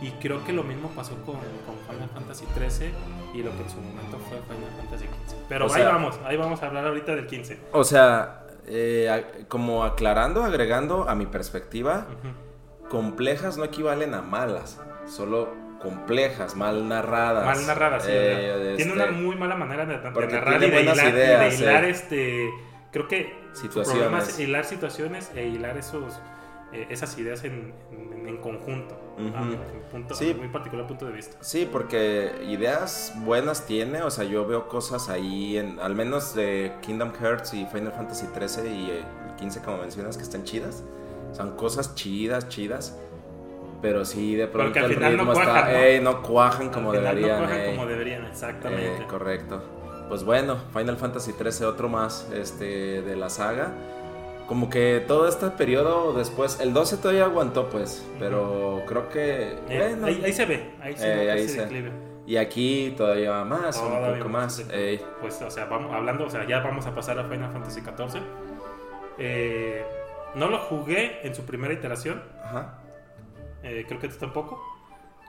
Y creo que lo mismo pasó con, con Final Fantasy 13 y lo que en su momento fue Final Fantasy 15. Pero O ahí sea- vamos, ahí vamos a hablar ahorita del 15. O sea, eh, como aclarando, agregando a mi perspectiva, complejas no equivalen a malas, solo complejas, mal narradas. Mal narrada, sí. Eh, ¿verdad? Tiene este, una muy mala manera de, de narrar y de hilar, y de ideas, hilar, eh. este. Creo que su Situaciones. problema es hilar situaciones e hilar esos, eh, esas ideas en, en- en conjunto. Ujú. a mi punto, Sí. a mi muy particular punto de vista. Sí, porque ideas buenas tiene, o sea, yo veo cosas ahí, en, al menos de Kingdom Hearts y Final Fantasy 13 y eh, el 15 como mencionas, que están chidas. Son cosas chidas, chidas. Pero sí, de pronto Porque al el final no ritmo cuajan, está, ¿no? ey, no cuajan como Al final deberían. No ey. como deberían, exactamente. Eh, correcto. Pues bueno, Final Fantasy 13, otro más este, de la saga. Como que todo este periodo después, el 12 todavía aguantó pues, pero creo que... Eh, bueno, ahí, ahí se ve, ahí se Eh, ve ahí ese se- declive. y aquí todavía más, Todavía un poco más. ey. Pues, o sea, vamos, hablando, o sea, ya vamos a pasar a Final Fantasy XIV. Eh, no lo jugué en su primera iteración, Ajá. Eh, creo que tú tampoco.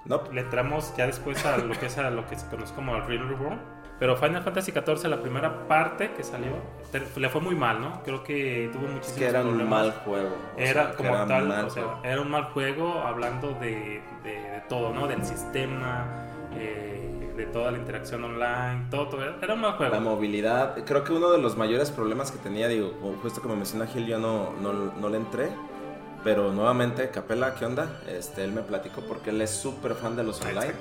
No, le entramos ya después a lo que es a lo que se conoce como el Real Reborn. Pero Final Fantasy XIV, la primera parte que salió, le fue muy mal, ¿no? Creo que tuvo es muchísimos que era un problemas. mal juego. Era sea, como era tal, o sea, era un mal juego hablando de, de- de todo, ¿no? Del sistema, eh, de toda la interacción online, todo, todo, era un mal juego. La movilidad, creo que uno de los mayores problemas que tenía, digo, justo como menciona Gil, yo no, no, no le entré, pero nuevamente, Capela, ¿qué onda? Este, él me platicó porque él es súper fan de los online.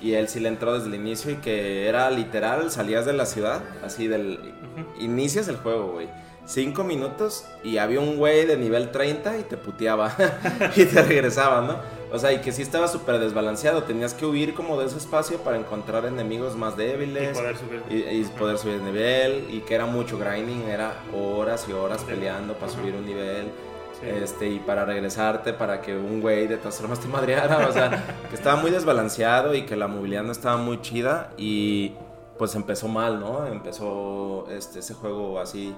Y él sí le entró desde el inicio y que era literal, salías de la ciudad, así del... Inicias el juego, güey. Cinco minutos y había un güey de nivel 30 y te puteaba y te regresaba, ¿no? O sea, y que sí estaba súper desbalanceado. Tenías que huir como de ese espacio para encontrar enemigos más débiles. Y poder subir. Y, poder subir nivel. Y que era mucho grinding. Era horas y horas peleando para subir un nivel. Este, y para regresarte, para que un güey de todas formas te madreara. O sea, que estaba muy desbalanceado y que la movilidad no estaba muy chida. Y pues empezó mal, ¿no? Empezó este, ese juego así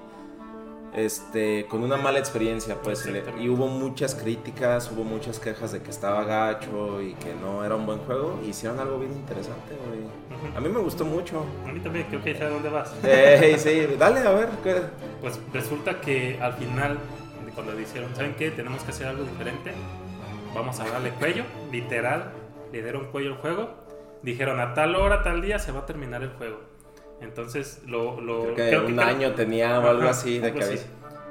este, con una mala experiencia, pues, y hubo muchas críticas, hubo muchas quejas de que estaba gacho y que no era un buen juego, y hicieron algo bien interesante, güey. A mí me gustó mucho. A mí también, creo que ya dónde vas. Eh, sí, dale, a ver. Pues resulta que al final, cuando dijeron, ¿saben qué? Tenemos que hacer algo diferente, vamos a darle cuello, literal, le dieron cuello al juego, dijeron, a tal hora, tal día se va a terminar el juego entonces, lo. lo creo que un año tenía o algo así de que,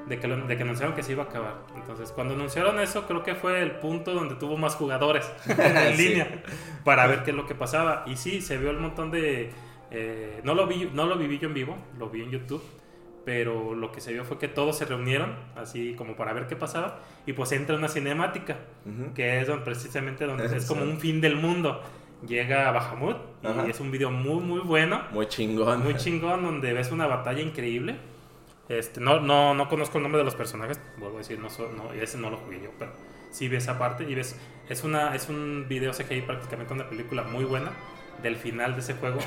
de que, de que anunciaron que se iba a acabar. Entonces, cuando anunciaron eso, creo que fue el punto donde tuvo más jugadores en línea para ver qué es lo que pasaba. Y sí, se vio el montón de. Eh, no, lo vi, no lo viví yo en vivo, lo vi en YouTube. Pero lo que se vio fue que todos se reunieron, así como para ver qué pasaba. Y pues entra una cinemática, que es donde, precisamente donde es como un fin del mundo llega a Bahamut y es un video muy muy bueno. Muy chingón. Muy chingón donde ves una batalla increíble. Este, no, no, no conozco el nombre de los personajes, vuelvo a decir, no, no, ese no lo jugué yo, pero sí ves esa parte y ves, es, una, es un video CGI prácticamente una película muy buena del final de ese juego,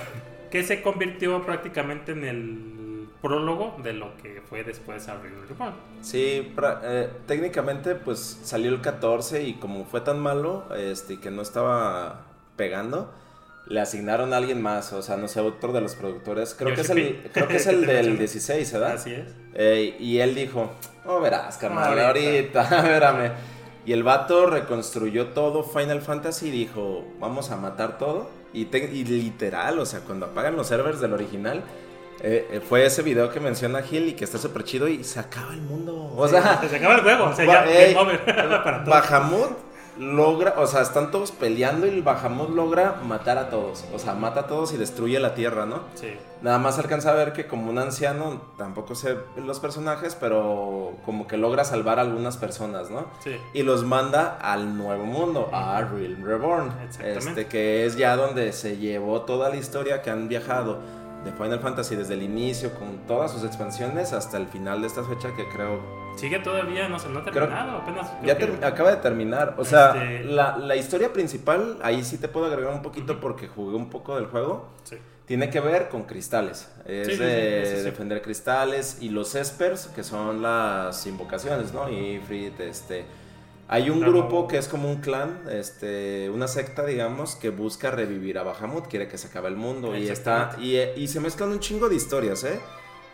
que se convirtió prácticamente en el prólogo de lo que fue después Real Reborn. Sí, eh, técnicamente pues salió el 14 y como fue tan malo, este, que no estaba pegando, le asignaron a alguien más, o sea, no sé, otro de los productores. Creo que es el, creo que es el del 16, ¿verdad? Así es. Eh, y él dijo, oh, verás, carnal, ahorita, espérame. Y el vato reconstruyó todo Final Fantasy y dijo, vamos a matar todo. Y, literal, o sea, cuando apagan los servers del original, eh, eh, fue ese video que menciona Gil y que está súper chido y se acaba el mundo. O sea, se acaba el juego. O sea, ya, Bahamut logra, o sea, están todos peleando y el Bahamut logra matar a todos. O sea, mata a todos y destruye la tierra, ¿no? Sí. Nada más alcanza a ver que como un anciano, tampoco sé los personajes, pero como que logra salvar a algunas personas, ¿no? Sí. Y los manda al nuevo mundo, a Realm Reborn. Este, que es ya donde se llevó toda la historia que han viajado de Final Fantasy desde el inicio, con todas sus expansiones, hasta el final de esta fecha que creo... Sigue todavía, no, se no ha terminado, apenas... ya acaba de terminar, o sea, este la, la, historia principal, ahí sí te puedo agregar un poquito porque jugué un poco del juego. Sí. Tiene que ver con cristales, es de defender cristales y los espers, que son las invocaciones, ¿no? Y Frit, este hay un grupo que es como un clan, este, una secta, digamos, que busca revivir a Bahamut, quiere que se acabe el mundo. Y está y, y, se mezclan un chingo de historias, ¿eh?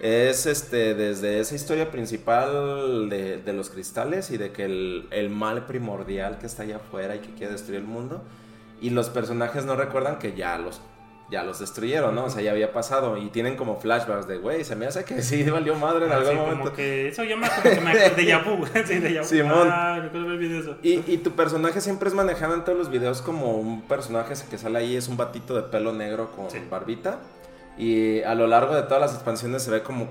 Es este desde esa historia principal de, de los cristales y de que el, el, mal primordial que está allá afuera y que quiere destruir el mundo. Y los personajes no recuerdan que ya los ya los destruyeron, ¿no? O sea, ya había pasado y tienen como flashbacks de, güey, se me hace que sí valió madre en algún momento. Como que eso ya me como que me de Yabu, sí, de Yabu. Simón. Ah, eso. Y, y tu personaje siempre es manejado en todos los videos como un personaje que sale ahí, es un batito de pelo negro con barbita. Y a lo largo de todas las expansiones se ve como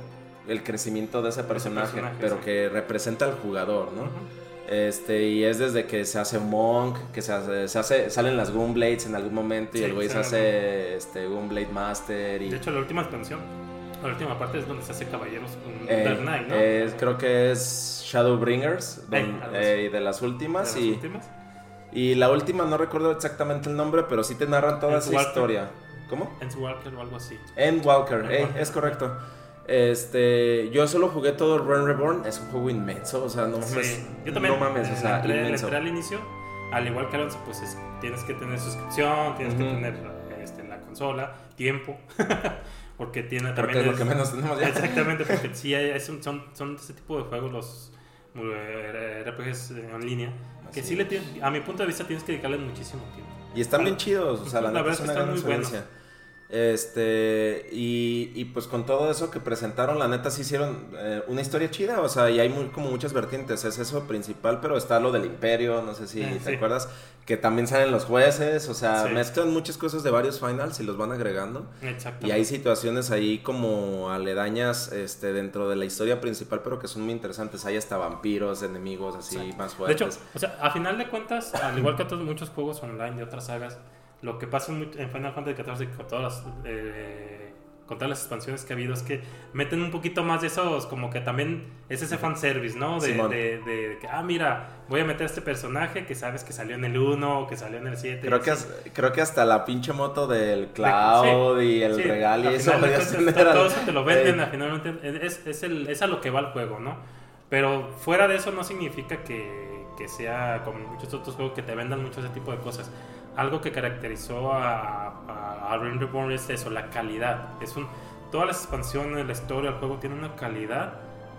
el crecimiento de ese personaje, pero que representa al jugador, ¿no? Este, y es desde que se hace Monk, que se hace, se hace salen las Goonblades en algún momento y el güey se hace este, Master. Y... De hecho, la última expansión, la última parte es donde se hace Caballeros con eh, Dark Knight, ¿no? creo que es Shadowbringers, eh, de las últimas. y, y la última no recuerdo exactamente el nombre, pero sí te narran toda esa historia. ¿Cómo? Endwalker o algo así. Endwalker, Walker, es correcto. Este, yo solo jugué todo Run Reborn, es un juego inmenso, o sea, no mames. Yo también. No mames, o sea, inmenso. al inicio, al igual que Alonso, pues tienes que tener suscripción, tienes que tener este, la consola, tiempo. porque tiene también. Porque es lo que menos tenemos ya. Exactamente, porque sí, son, son, son ese tipo de juegos los eh, RPGs en línea. Que sí, le a mi punto de vista tienes que dedicarle muchísimo tiempo. Y están bien chidos, o sea, la, la verdad es que están muy buenos. Este, y, y, pues con todo eso que presentaron, la neta sí hicieron eh, una historia chida, o sea, y hay muy, como muchas vertientes, es eso principal, pero está lo del imperio, no sé si Eh, te sí. acuerdas, que también salen los jueces, o sea, Sí. mezclan muchas cosas de varios finals y los van agregando. Exacto. Y hay situaciones ahí como aledañas este, dentro de la historia principal, pero que son muy interesantes. Hay hasta vampiros, enemigos así más De hecho, fuertes. o sea, a final de cuentas, al igual que otros muchos juegos online de otras sagas, lo que pasa en, Final Fantasy XIV con todas las, eh, con todas las expansiones que ha habido es que meten un poquito más de esos, como que también es ese fanservice, ¿no? De, Simón. de, de que, ah, mira, voy a meter a este personaje que sabes que salió en el 1 o que salió en el 7. Creo que, as- creo que hasta la pinche moto del Cloud y el Sí, regalo y eso. de cuentas, todo eso te lo venden, finalmente es, es, el, es a lo que va el juego, ¿no? Pero fuera de eso no significa que, que sea como muchos otros juegos que te vendan mucho ese tipo de cosas. Algo que caracterizó a, a, a Realm Reborn es eso, la calidad. Es un, todas las expansiones, la historia, el juego tiene una calidad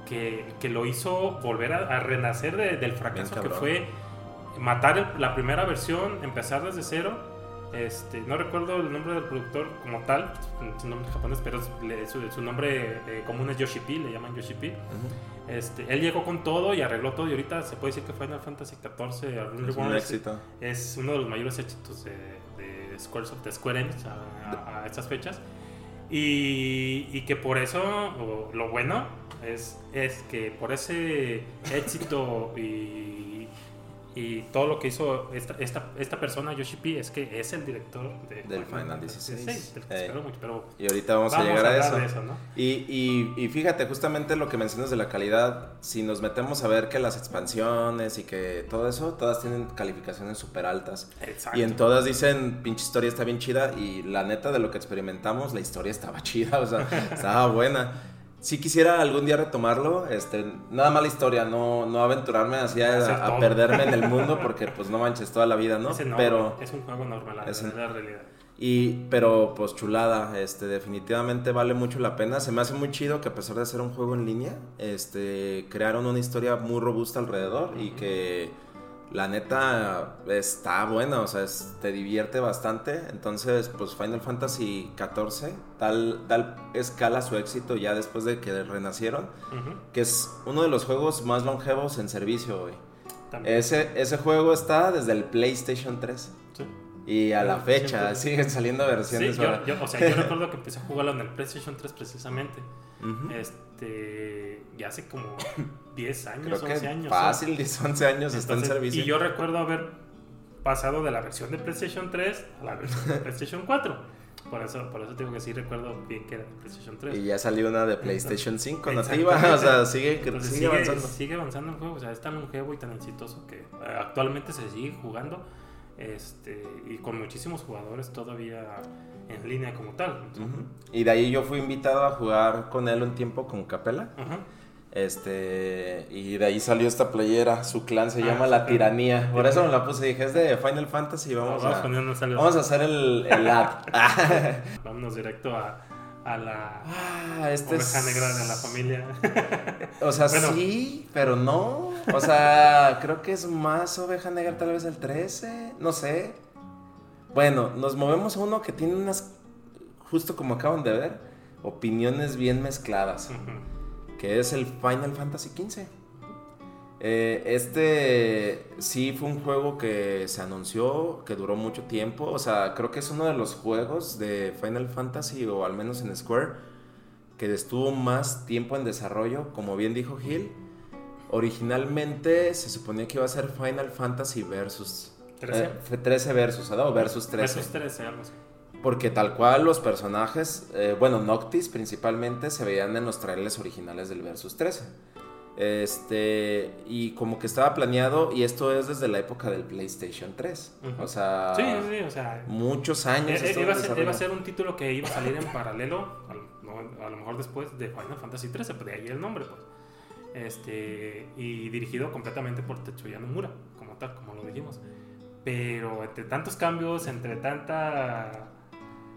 que, que lo hizo volver a, a renacer de- del fracaso que fue matar el- la primera versión, empezar desde cero. Este, no recuerdo el nombre del productor como tal, su nombre es japonés, pero es- le- su, su nombre eh, común es Yoshi P, le llaman Yoshi P. Ujú. Este, él llegó con todo y arregló todo y ahorita se puede decir que Final Fantasy XIV Es un éxito. es uno de los mayores éxitos de, de Squaresoft, de Square Enix a, a- a estas fechas. Y, y que por eso, lo bueno, es, es que por ese éxito y, y todo lo que hizo esta, esta, esta persona, Yoshi P, es que es el director de Del Final Fantasy 16. del que espero mucho, pero Y ahorita vamos, vamos a llegar a, eso. de eso, ¿no? Y, y, y fíjate, justamente lo que mencionas de la calidad, si nos metemos a ver que las expansiones y que todo eso, todas tienen calificaciones súper altas. Exacto. Y en todas dicen, pinche historia está bien chida. Y la neta de lo que experimentamos, la historia estaba chida, o sea, estaba buena. Si quisiera algún día retomarlo, este, nada más la historia, no, no aventurarme así a, perderme en el mundo, porque pues no manches toda la vida, ¿no? Ese no, Pero, es un juego normal, Es la realidad. y, pero pues chulada, este, definitivamente vale mucho la pena. Se me hace muy chido que a pesar de ser un juego en línea, este, crearon una historia muy robusta alrededor y que la neta está buena, o sea, es- te divierte bastante. Entonces, pues Final Fantasy XIV tal, tal escala su éxito ya después de que renacieron, que es uno de los juegos más longevos en servicio, güey. también. Ese, ese juego está desde el PlayStation 3. Sí. Y a la fecha siguen saliendo Sí, versiones. yo, yo- o sea, yo recuerdo que empecé a jugarlo en el PlayStation 3 precisamente. Este, ya hace como 10 años, Creo 11 que años. fácil, 10, 11 años está en servicio. Y yo recuerdo haber pasado de la versión de PlayStation 3 a la versión de PlayStation 4. Por eso, por eso tengo que sí recuerdo bien que era de PlayStation 3. Y ya salió una de PlayStation 5 Exactamente. nativa. O sea, sigue, Entonces, sigue avanzando. sigue avanzando el juego, o sea, es tan longevo y tan exitoso que eh, actualmente se sigue jugando este, y con muchísimos jugadores todavía en línea como tal. Y de ahí yo fui invitado a jugar con él un tiempo con Capela. Ajá. Este, y de ahí salió esta playera. Su clan se Ah, llama La. Tiranía. Por eso me la puse. Dije, es de Final Fantasy. Vamos, Vamos a, vamos a hacer el, el ad. Vámonos directo a, a la ah, este oveja es... negra de la familia. O sea, Bueno. sí, pero no. O sea, creo que es más oveja negra tal vez el 13. No sé. Bueno, nos movemos a uno que tiene unas, justo como acaban de ver, opiniones bien mezcladas. Ujú. Que es el Final Fantasy XV. Eh, este sí fue un juego que se anunció, que duró mucho tiempo. O sea, creo que es uno de los juegos de Final Fantasy, o al menos en Square, que estuvo más tiempo en desarrollo. Como bien dijo Gil, originalmente se suponía que iba a ser Final Fantasy Versus. 13. Eh, fue 13 Versus, ¿verdad? O Versus 13. Versus 13, algo así. Porque tal cual los personajes, eh, bueno, Noctis principalmente, se veían en los trailers originales del Versus 13. Este, y como que estaba planeado, y esto es desde la época del PlayStation 3. Ujú. O sea, Sí, sí, o sea. muchos años. eh, eh, iba, a ser, desarrollo. iba a ser un título que iba a salir en paralelo, a, lo- no, a lo mejor después de Final Fantasy 13, pues de ahí el nombre, pues. Este, y dirigido completamente por Tetsuya Nomura, como tal, como lo dijimos. Pero entre tantos cambios, entre tanta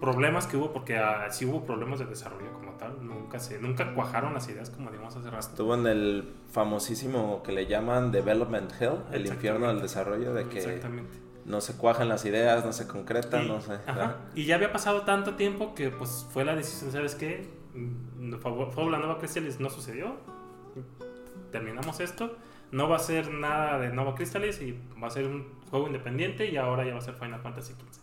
problemas que hubo, porque ah, sí hubo problemas de desarrollo como tal, nunca se nunca cuajaron las ideas como dijimos hace rato. Estuvo en el famosísimo que le llaman Development Hell, el infierno del desarrollo, de que Exactamente. no se cuajan las ideas, no se concretan, Y- no sé. ajá. Y ya había pasado tanto tiempo que pues fue la decisión, ¿sabes qué? Mm, Fue fue la nueva Crystalis, no sucedió. Terminamos esto. No va a ser nada de Nova Crystalis y va a ser un juego independiente y ahora ya va a ser Final Fantasy XV.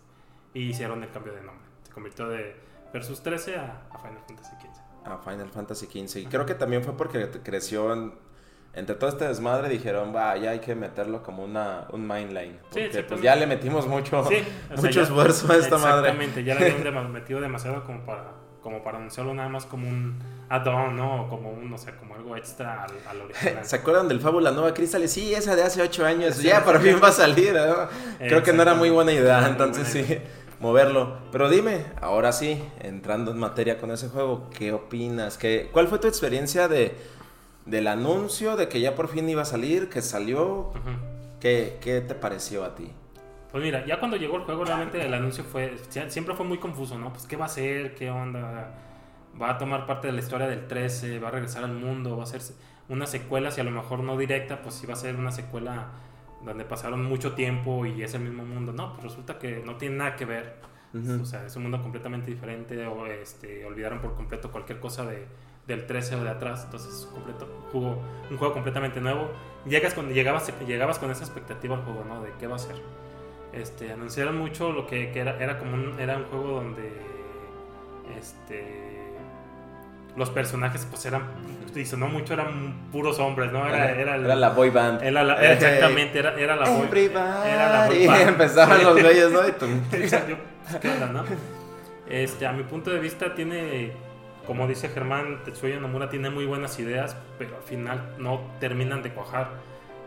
Y hicieron el cambio de nombre. Se convirtió de Versus 13 a, a Final Fantasy XV. A Final Fantasy XV. Y creo que también fue porque creció en- entre todo este desmadre. Dijeron, va, ya hay que meterlo como una, un mainline. Porque pues exactamente. ya le metimos mucho, Sí, sea, mucho ya- esfuerzo a esta madre. Exactamente, ya le habían metido demasiado como para, como para anunciarlo nada más como un add-on, ¿no? Como un, o sea, como algo extra al, al original. ¿Se acuerdan del Fábula Nueva Crystal? Sí, esa de hace 8 años. Sí, ya por sí. fin va a salir. ¿no? Creo que no era muy buena idea, entonces buena sí, moverlo. Pero dime, ahora sí, entrando en materia con ese juego, ¿qué opinas? ¿Qué, ¿Cuál fue tu experiencia de, del anuncio de que ya por fin iba a salir, que salió? ¿Qué, qué te pareció a ti? Pues mira, ya cuando llegó el juego, realmente el anuncio fue. sie- Siempre fue muy confuso, ¿no? Pues, ¿qué va a hacer? ¿Qué onda? ¿Va a tomar parte de la historia del 13? ¿Va a regresar al mundo? ¿Va a ser una secuela? Si a lo mejor no directa, pues sí va a ser una secuela donde pasaron mucho tiempo y es el mismo mundo. No, pues resulta que no tiene nada que ver. Ujú. O sea, es un mundo completamente diferente. O este, olvidaron por completo cualquier cosa de, del 13 o de atrás. Entonces, completo, juego, un juego completamente nuevo. Llegas con, llegabas, llegabas con esa expectativa al juego, ¿no? De qué va a ser este, anunciaron mucho lo que, que era, era como un, era un juego donde este los personajes pues eran sonó mucho eran puros hombres no era, era, el- Era la boy band. era la- exactamente era, era la boy Everybody. era la boy Y band. empezaban los güeyes, ¿no? Y tú- Exacto. Pues, ¿qué onda, no? Este, a mi punto de vista tiene, como dice Germán, Tetsuya Nomura tiene muy buenas ideas, pero al final no terminan de cuajar.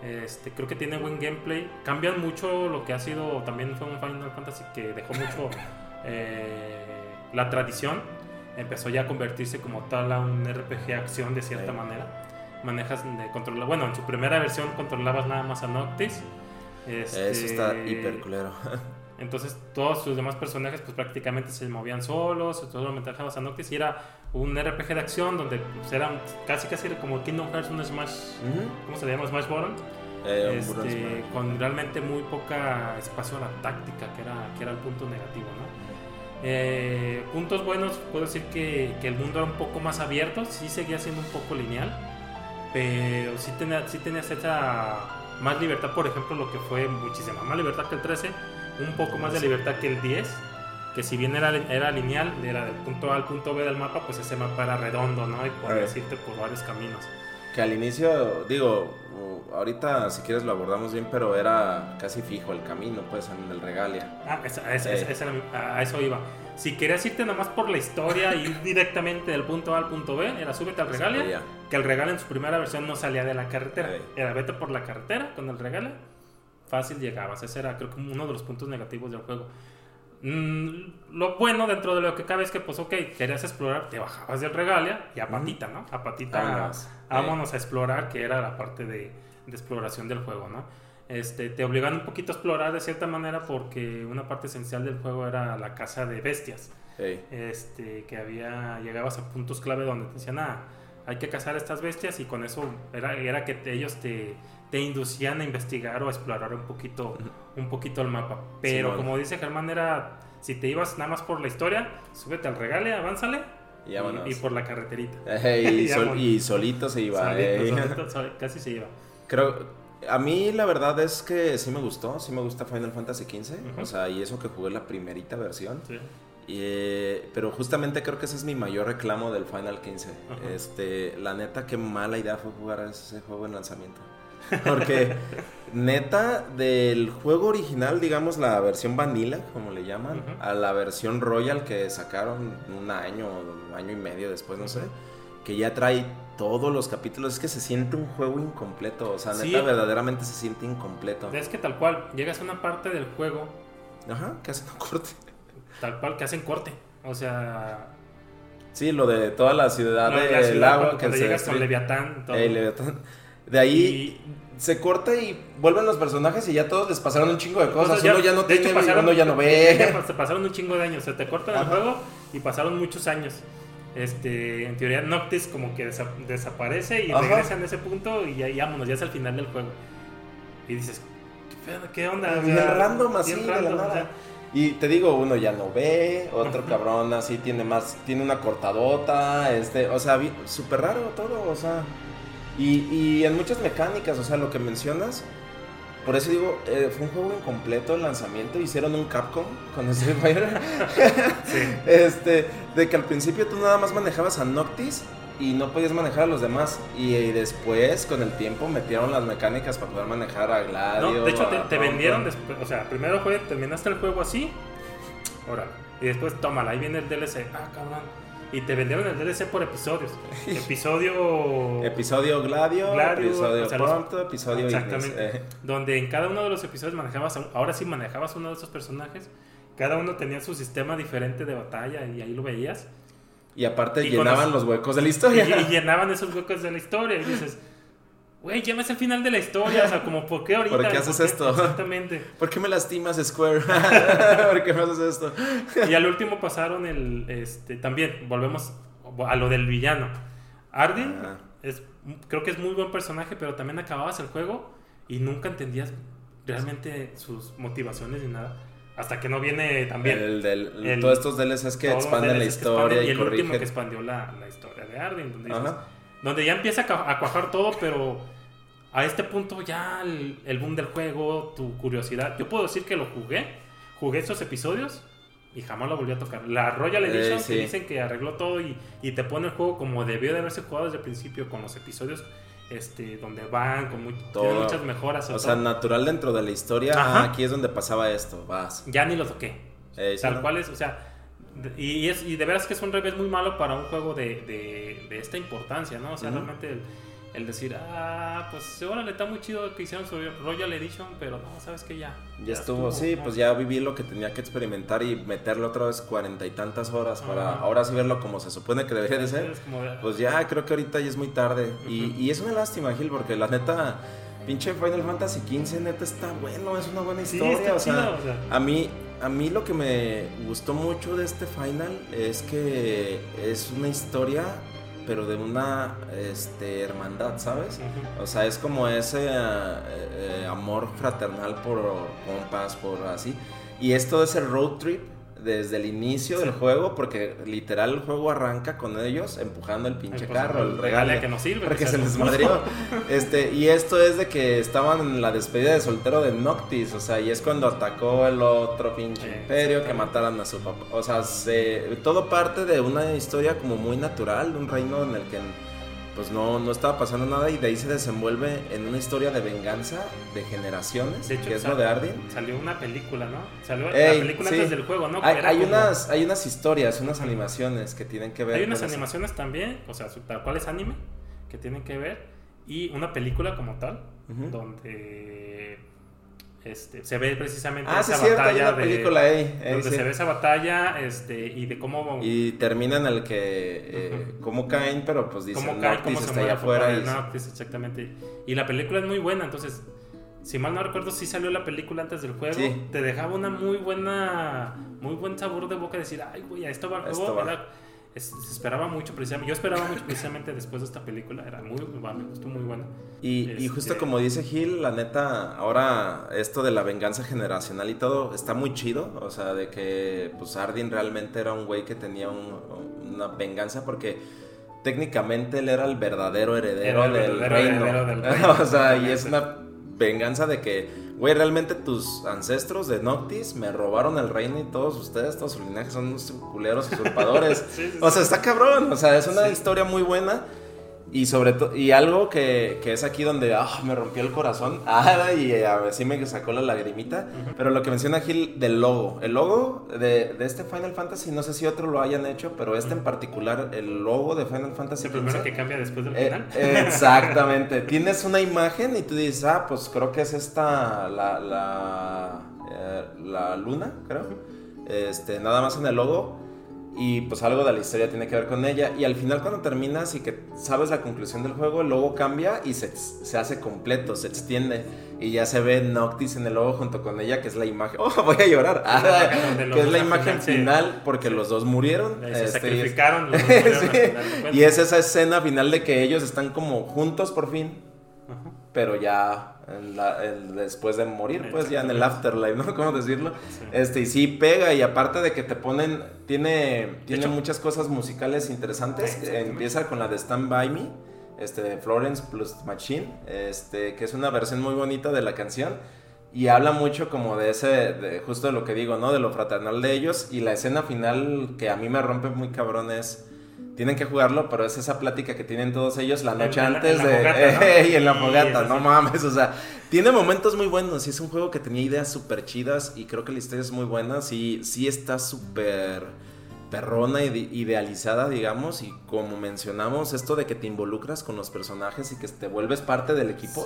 Este, creo que tiene buen gameplay. Cambian mucho lo que ha sido, también fue un Final Fantasy que dejó mucho eh, la tradición. Empezó ya a convertirse como tal a un RPG acción de cierta Sí. manera. Manejas de controlar, bueno, en su primera versión controlabas nada más a Noctis. Este, Eso está hiper culero. entonces todos sus demás personajes pues prácticamente se movían solos, todos lo manejabas a Noctis y era un RPG de acción donde pues, era casi casi era como Kingdom Hearts, un Smash, Ujú. ¿cómo se llama? Smash Button, Eh, este, Smash. con realmente muy poca espacio a la táctica, que era, que era el punto negativo, ¿no? Eh, puntos buenos, puedo decir que, que el mundo era un poco más abierto, sí seguía siendo un poco lineal, pero sí, tenía, sí tenías esa más libertad, por ejemplo, lo que fue muchísima más libertad que el 13, un poco más de libertad que el 10, que si bien era, era lineal, era del punto A al punto B del mapa, pues ese mapa era redondo, ¿no? Y podías irte por varios caminos. Que al inicio, digo, uh, ahorita si quieres lo abordamos bien, pero era casi fijo el camino, pues, en el regalia. Ah, esa- esa- Eh. esa- a eso iba. Si querías irte nada más por la historia y ir directamente del punto A al punto B, era súbete al regalia. Que el regalia en su primera versión no salía de la carretera. Sí. Era vete por la carretera con el regalia. Fácil llegabas. Ese era, creo que, uno de los puntos negativos del juego. Mm, lo bueno dentro de lo que cabe es que, pues, ok, querías explorar, te bajabas del regalia y a patita, ¿no? A patita, Vámonos. vámonos a explorar, que era la parte de, de exploración del juego, ¿no? Este, te obligan un poquito a explorar de cierta manera porque una parte esencial del juego era la caza de bestias. Este, que había, llegabas a puntos clave donde te decían, ah, hay que cazar estas bestias y con eso era, era que ellos te, te inducían a investigar o a explorar un poquito, un poquito el mapa. Pero como dice Germán, era, si te ibas nada más por la historia, súbete al regale, avánzale Y y, y por la carreterita. Ey, y, sol- Vámonos. y solito se iba. Solito, solito, sol- casi se iba. Creo, a mí la verdad es que sí me gustó, sí me gusta Final Fantasy XV, o sea, y eso que jugué la primerita versión. Sí. Eh, pero justamente creo que ese es mi mayor reclamo del Final 15. Ajá. Este, la neta, qué mala idea fue jugar a ese juego en lanzamiento. Porque, neta, del juego original, digamos la versión vanilla, como le llaman, a la versión royal que sacaron un año, un año y medio después, no sé, que ya trae todos los capítulos, es que se siente un juego incompleto. O sea, neta, Sí. verdaderamente se siente incompleto. Es que tal cual, llegas a una parte del juego, Ajá, que hacen un corte. tal cual, que hacen corte. O sea, Sí, lo de toda la ciudad no, del la ciudad, agua cuando, que cuando se llegas con. Leviatán, todo. Leviatán. De ahí se corta y vuelven los personajes y ya todos les pasaron un chingo de cosas. Cosas uno ya no de hecho, tiene, pasaron- uno ya no ya ve. pas- pasaron un chingo de años. Se te cortan el juego y pasaron muchos años. Este, en teoría, Noctis como que desa- desaparece y Ajá. regresa en ese punto y ya, y vámonos, ya es el final del juego. Y dices, ¿qué onda? Bien random así, de la nada. Y te digo, uno ya no ve, otro cabrón así tiene más, tiene una cortadota, este, o sea, súper raro todo, o sea. Y, y en muchas mecánicas, o sea, lo que mencionas, por eso digo, eh, fue un juego incompleto el lanzamiento. Hicieron un Capcom con Street Fighter. sí. Este, de que al principio tú nada más manejabas a Noctis y no podías manejar a los demás. Y, después, con el tiempo, metieron las mecánicas para poder manejar a Gladio. No, de hecho, te, vendieron después. O sea, primero fue, terminaste el juego así. Ahora. Y después, tómala, ahí viene el DLC. Ah, cabrón y te vendieron el DLC por episodios. Episodio. episodio Gladio, episodio Pronto, episodio Exactamente. Eh. Donde en cada uno de los episodios manejabas. Ahora sí manejabas uno de esos personajes. Cada uno tenía su sistema diferente de batalla y ahí lo veías. Y aparte llenaban los, huecos de la historia. Y, llenaban esos huecos de la historia. Y dices, Güey, ya me es el final de la historia, o sea, como, ¿por qué ahorita? ¿Por qué haces esto? Exactamente. ¿Por qué me lastimas, Square? ¿Por qué me haces esto? y al último pasaron el, este, también, volvemos a lo del villano. Arden, es, creo que es muy buen personaje, pero también acababas el juego y nunca entendías realmente sus motivaciones ni nada. Hasta que no viene también. El, del, todos estos DLCs que expanden la historia y, el último que expandió la, historia de Arden, donde, donde ya empieza a cuajar todo, pero a este punto ya el, boom del juego, tu curiosidad. Yo puedo decir que lo jugué, jugué esos episodios y jamás lo volví a tocar. La Royal eh, Edition que dicen que arregló todo y, te pone el juego como debió de haberse jugado desde el principio con los episodios este donde van con muchas mejoras. O, sea, natural dentro de la historia. aquí es donde pasaba esto, vas. Ya ni lo toqué. Eh, Tal cual es, o sea, y, es, y de veras que es un revés muy malo para un juego de, de, esta importancia, ¿no? O sea, realmente el, el decir, ah, pues ahora le está muy chido que hicieron su Royal Edition, pero no, sabes que ya. Ya, estuvo, sí, pues ya viví lo que tenía que experimentar y meterle otra vez cuarenta y tantas horas para ahora sí verlo como se supone que debería de ser. pues ya creo que ahorita ya es muy tarde. y, y, es una lástima, Gil, porque la neta, pinche Final Fantasy XV, neta está bueno, es una buena historia. o, sea, a mí. A mí lo que me gustó mucho de este final es que es una historia pero de una este, hermandad, ¿sabes? O sea, es como ese eh, eh, amor fraternal por compas, por así. Y es todo ese road trip desde el inicio del juego, porque literal el juego arranca con ellos empujando el pinche carro, el regalo que nos sirve, porque se les madrió. este, y esto es de que estaban en la despedida de soltero de Noctis, o sea, y es cuando atacó el otro pinche imperio que mataran a su papá. O sea, todo parte de una historia como muy natural, de un reino en el que pues no, no estaba pasando nada y de ahí se desenvuelve en una historia de venganza de generaciones, de hecho, que es lo de Arden. Salió una película, ¿no? Salió la película antes del juego, ¿no? Hay, unas, hay unas historias, unas animaciones que tienen que ver. Hay unas animaciones también, o sea, tal cual es anime, que tienen que ver, y una película como tal, donde este, se ve precisamente ah, esa batalla de, película ahí, donde se ve esa batalla este y de cómo y termina en el que eh, cómo caen pero pues dicen cómo caen cómo se está allá afuera y... exactamente. Y la película es muy buena entonces si mal no recuerdo sí salió la película antes del juego. Te dejaba una muy buena muy buen sabor de boca decir ay güey a esto va el juego se esperaba mucho precisamente. Yo esperaba mucho precisamente después de esta película. Era muy, me gustó muy buena. Y, y, justo este, como dice Gil, la neta, ahora esto de la venganza generacional y todo está muy chido. O sea, de que pues Ardin realmente era un güey que tenía una venganza porque técnicamente él era el verdadero heredero, del, reino. Heredero del reino. o sea, y es una venganza de que güey, realmente tus ancestros de Noctis me robaron el reino y todos ustedes, todos sus linajes son unos culeros usurpadores. o sea, está cabrón, o sea, es una historia muy buena. Y sobre todo, y algo que, que, es aquí donde ah, me rompió el corazón, ah, y a ver si me sacó la lagrimita, pero lo que menciona Gil del logo, el logo de, de, este Final Fantasy, no sé si otro lo hayan hecho, pero este en particular, el logo de Final Fantasy. El primero que cambia después del eh, final. exactamente, tienes una imagen y tú dices, ah, pues creo que es esta, la, la, eh, la luna, creo, este, nada más en el logo y pues algo de la historia tiene que ver con ella. Y al final cuando terminas y que sabes la conclusión del juego, el logo cambia y se, se hace completo, se extiende. Y ya se ve Noctis en el logo junto con ella, que es la imagen... ¡Oh, voy a llorar! que es la imagen final porque los dos murieron. Se este, sacrificaron. Y es esa escena final de que ellos están como juntos por fin. Pero ya después de morir, pues ya en el afterlife, ¿no? ¿Cómo decirlo? Este, y sí pega, y aparte de que te ponen, tiene, tiene muchas cosas musicales interesantes. Empieza con la de Stand By Me, este, de Florence plus Machine, este, que es una versión muy bonita de la canción. Y habla mucho como de ese, de justo de lo que digo, ¿no? De lo fraternal de ellos. Y la escena final que a mí me rompe muy cabrón es tienen que jugarlo, pero es esa plática que tienen todos ellos la noche antes de... y en la fogata, no mames, o sea, tiene momentos muy buenos y es un juego que tenía ideas súper chidas y creo que la historia es muy buena, sí, sí está súper perrona y idealizada, digamos, y como mencionamos, esto de que te involucras con los personajes y que te vuelves parte del equipo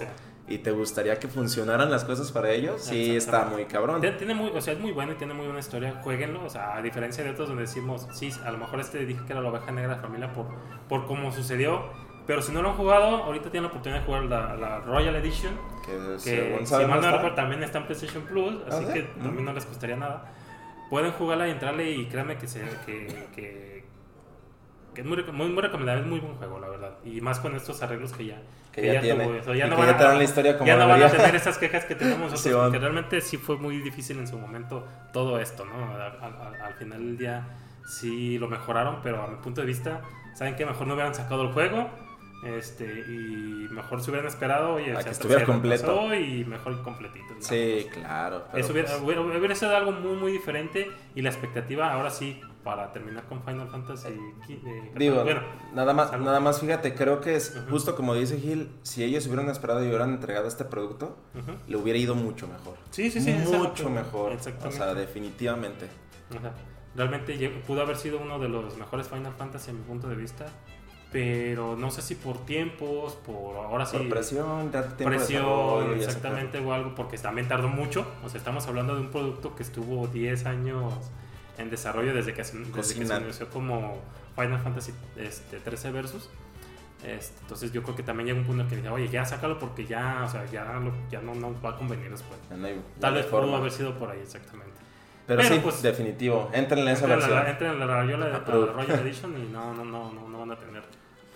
y te gustaría que funcionaran las cosas para ellos, sí está muy cabrón. Tiene muy, o sea, es muy bueno y tiene muy buena historia, jueguenlo, o sea, a diferencia de otros donde decimos, sí, a lo mejor este dije que era la oveja negra de la familia por, por cómo sucedió, pero si no lo han jugado, ahorita tienen la oportunidad de jugar la, Royal Edition, que, si mal no también está en PlayStation Plus, así ¿Ah, que también no les costaría nada. Pueden jugarla y entrarle y créanme que, se, que, que, es muy, muy, recomendable, es muy buen juego, la verdad. Y más con estos arreglos que ya, que, ya, tiene. Tuvo Ya, no, van, a, la historia como ya no van a tener esas quejas que tenemos nosotros, porque realmente sí fue muy difícil en su momento todo esto, ¿no? Al, final del día sí lo mejoraron, pero a mi punto de vista, ¿saben que Mejor no hubieran sacado el juego este, y mejor se hubieran esperado y que estuviera completo y mejor completito. Sí, claro. Eso hubiera, hubiera, sido algo muy, muy diferente y la expectativa ahora sí para terminar con Final Fantasy. Eh, Digo, bueno, nada más, nada más fíjate, creo que es justo como dice Gil, si ellos hubieran esperado y hubieran entregado este producto, le hubiera ido mucho mejor. Sí, sí, sí. Mucho mejor. O sea, definitivamente. Realmente pudo haber sido uno de los mejores Final Fantasy a mi punto de vista pero no sé si por tiempos, por ahora sí. Por presión, presión, exactamente, o algo, porque también tardó mucho. O sea, estamos hablando de un producto que estuvo 10 años en desarrollo desde que, se, inició como Final Fantasy este, 13 Versus. Este, entonces yo creo que también llega un punto en que dice, oye, ya sácalo porque ya, o sea, ya, ya no va a convenir después. Tal vez pudo haber sido por ahí, exactamente. Pero, sí, pues, definitivo. Entren en esa versión. entren en la, la, la, Royal Edition y no, no, no, no, no van a tener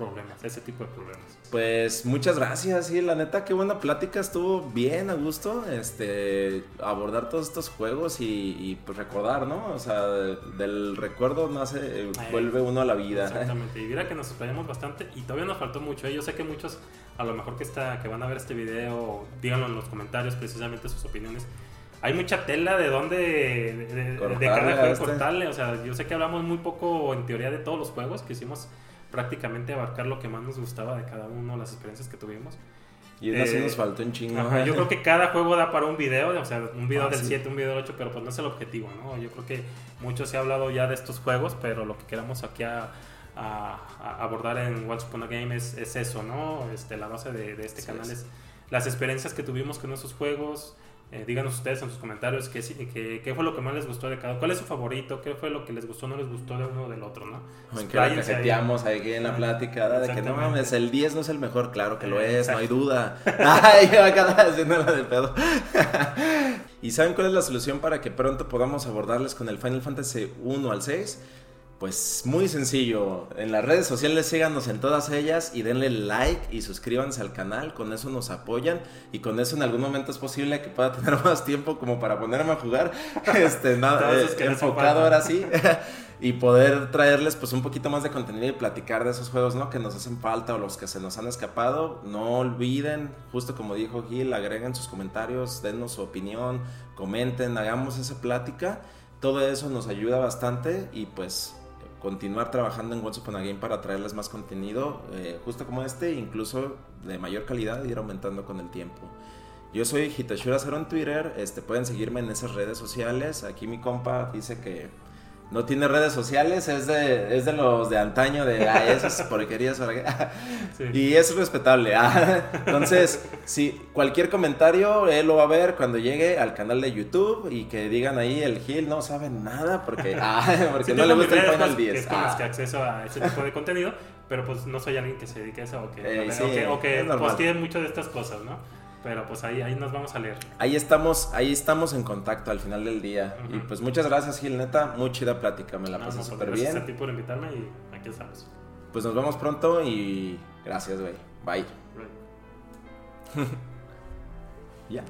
problemas, ese tipo de problemas. Pues muchas gracias, sí, la neta, qué buena plática, estuvo bien a gusto, este, abordar todos estos juegos y, pues recordar, ¿no? O sea, del recuerdo nace, vuelve uno a la vida. Exactamente, y mira que nos explayamos bastante y todavía nos faltó mucho, ¿eh? yo sé que muchos, a lo mejor que, está, que van a ver este video, díganlo en los comentarios precisamente sus opiniones, hay mucha tela de dónde, de, cada juego este. cortarle. O sea, yo sé que hablamos muy poco en teoría de todos los juegos, que hicimos prácticamente abarcar lo que más nos gustaba de cada uno, las experiencias que tuvimos. Y así nos faltó un chingo. yo creo que cada juego da para un video, o sea, un video del 7, un video del 8, pero pues no es el objetivo, ¿no? Yo creo que mucho se ha hablado ya de estos juegos, pero lo que queramos aquí a, abordar en Once Upon a Game es, eso, ¿no? Este, la base de, este canal es las experiencias que tuvimos con esos juegos, eh, díganos ustedes en sus comentarios qué, qué, qué, fue lo que más les gustó de cada cuál es su favorito, qué fue lo que les gustó o no les gustó de uno del otro, ¿no? En que cajeteamos ahí en la plática, de que no mames, el 10 no es el mejor, claro que lo es, no hay duda. Ay, de pedo. ¿Y saben cuál es la solución para que pronto podamos abordarles con el Final Fantasy 1 al 6? Pues muy sencillo, en las redes sociales síganos en todas ellas y denle like y suscríbanse al canal, con eso nos apoyan y con eso en algún momento es posible que pueda tener más tiempo como para ponerme a jugar, este, nada, eh, enfocado ahora sí, y poder traerles pues un poquito más de contenido y platicar de esos juegos, ¿no? Que nos hacen falta o los que se nos han escapado, no olviden, justo como dijo Gil, agreguen sus comentarios, denos su opinión, comenten, hagamos esa plática, todo eso nos ayuda bastante y pues continuar trabajando en Once Upon a Game para traerles más contenido, eh, justo como este, incluso de mayor calidad, y ir aumentando con el tiempo. Yo soy Hitashura Zero en Twitter, este, pueden seguirme en esas redes sociales. Aquí mi compa dice que no tiene redes sociales, es de, es de los de antaño, de ah, esas porquerías. Y es respetable. Ah. Entonces, si cualquier comentario, él lo va a ver cuando llegue al canal de YouTube y que digan ahí, el Gil no sabe nada porque, ah, porque no le gusta el Final 10. Es con que acceso a ese tipo de contenido, pero pues no soy alguien que se dedique a eso o que, eh, o que, pues tiene mucho de estas cosas, ¿no? Pero pues ahí, ahí nos vamos a leer. Ahí estamos, ahí estamos en contacto al final del día. Y pues muchas gracias, Gil, neta. Muy chida plática, me la pasé pues, súper bien. Gracias a ti por invitarme y aquí estamos. Pues nos vemos pronto y gracias, güey. Bye. Ya.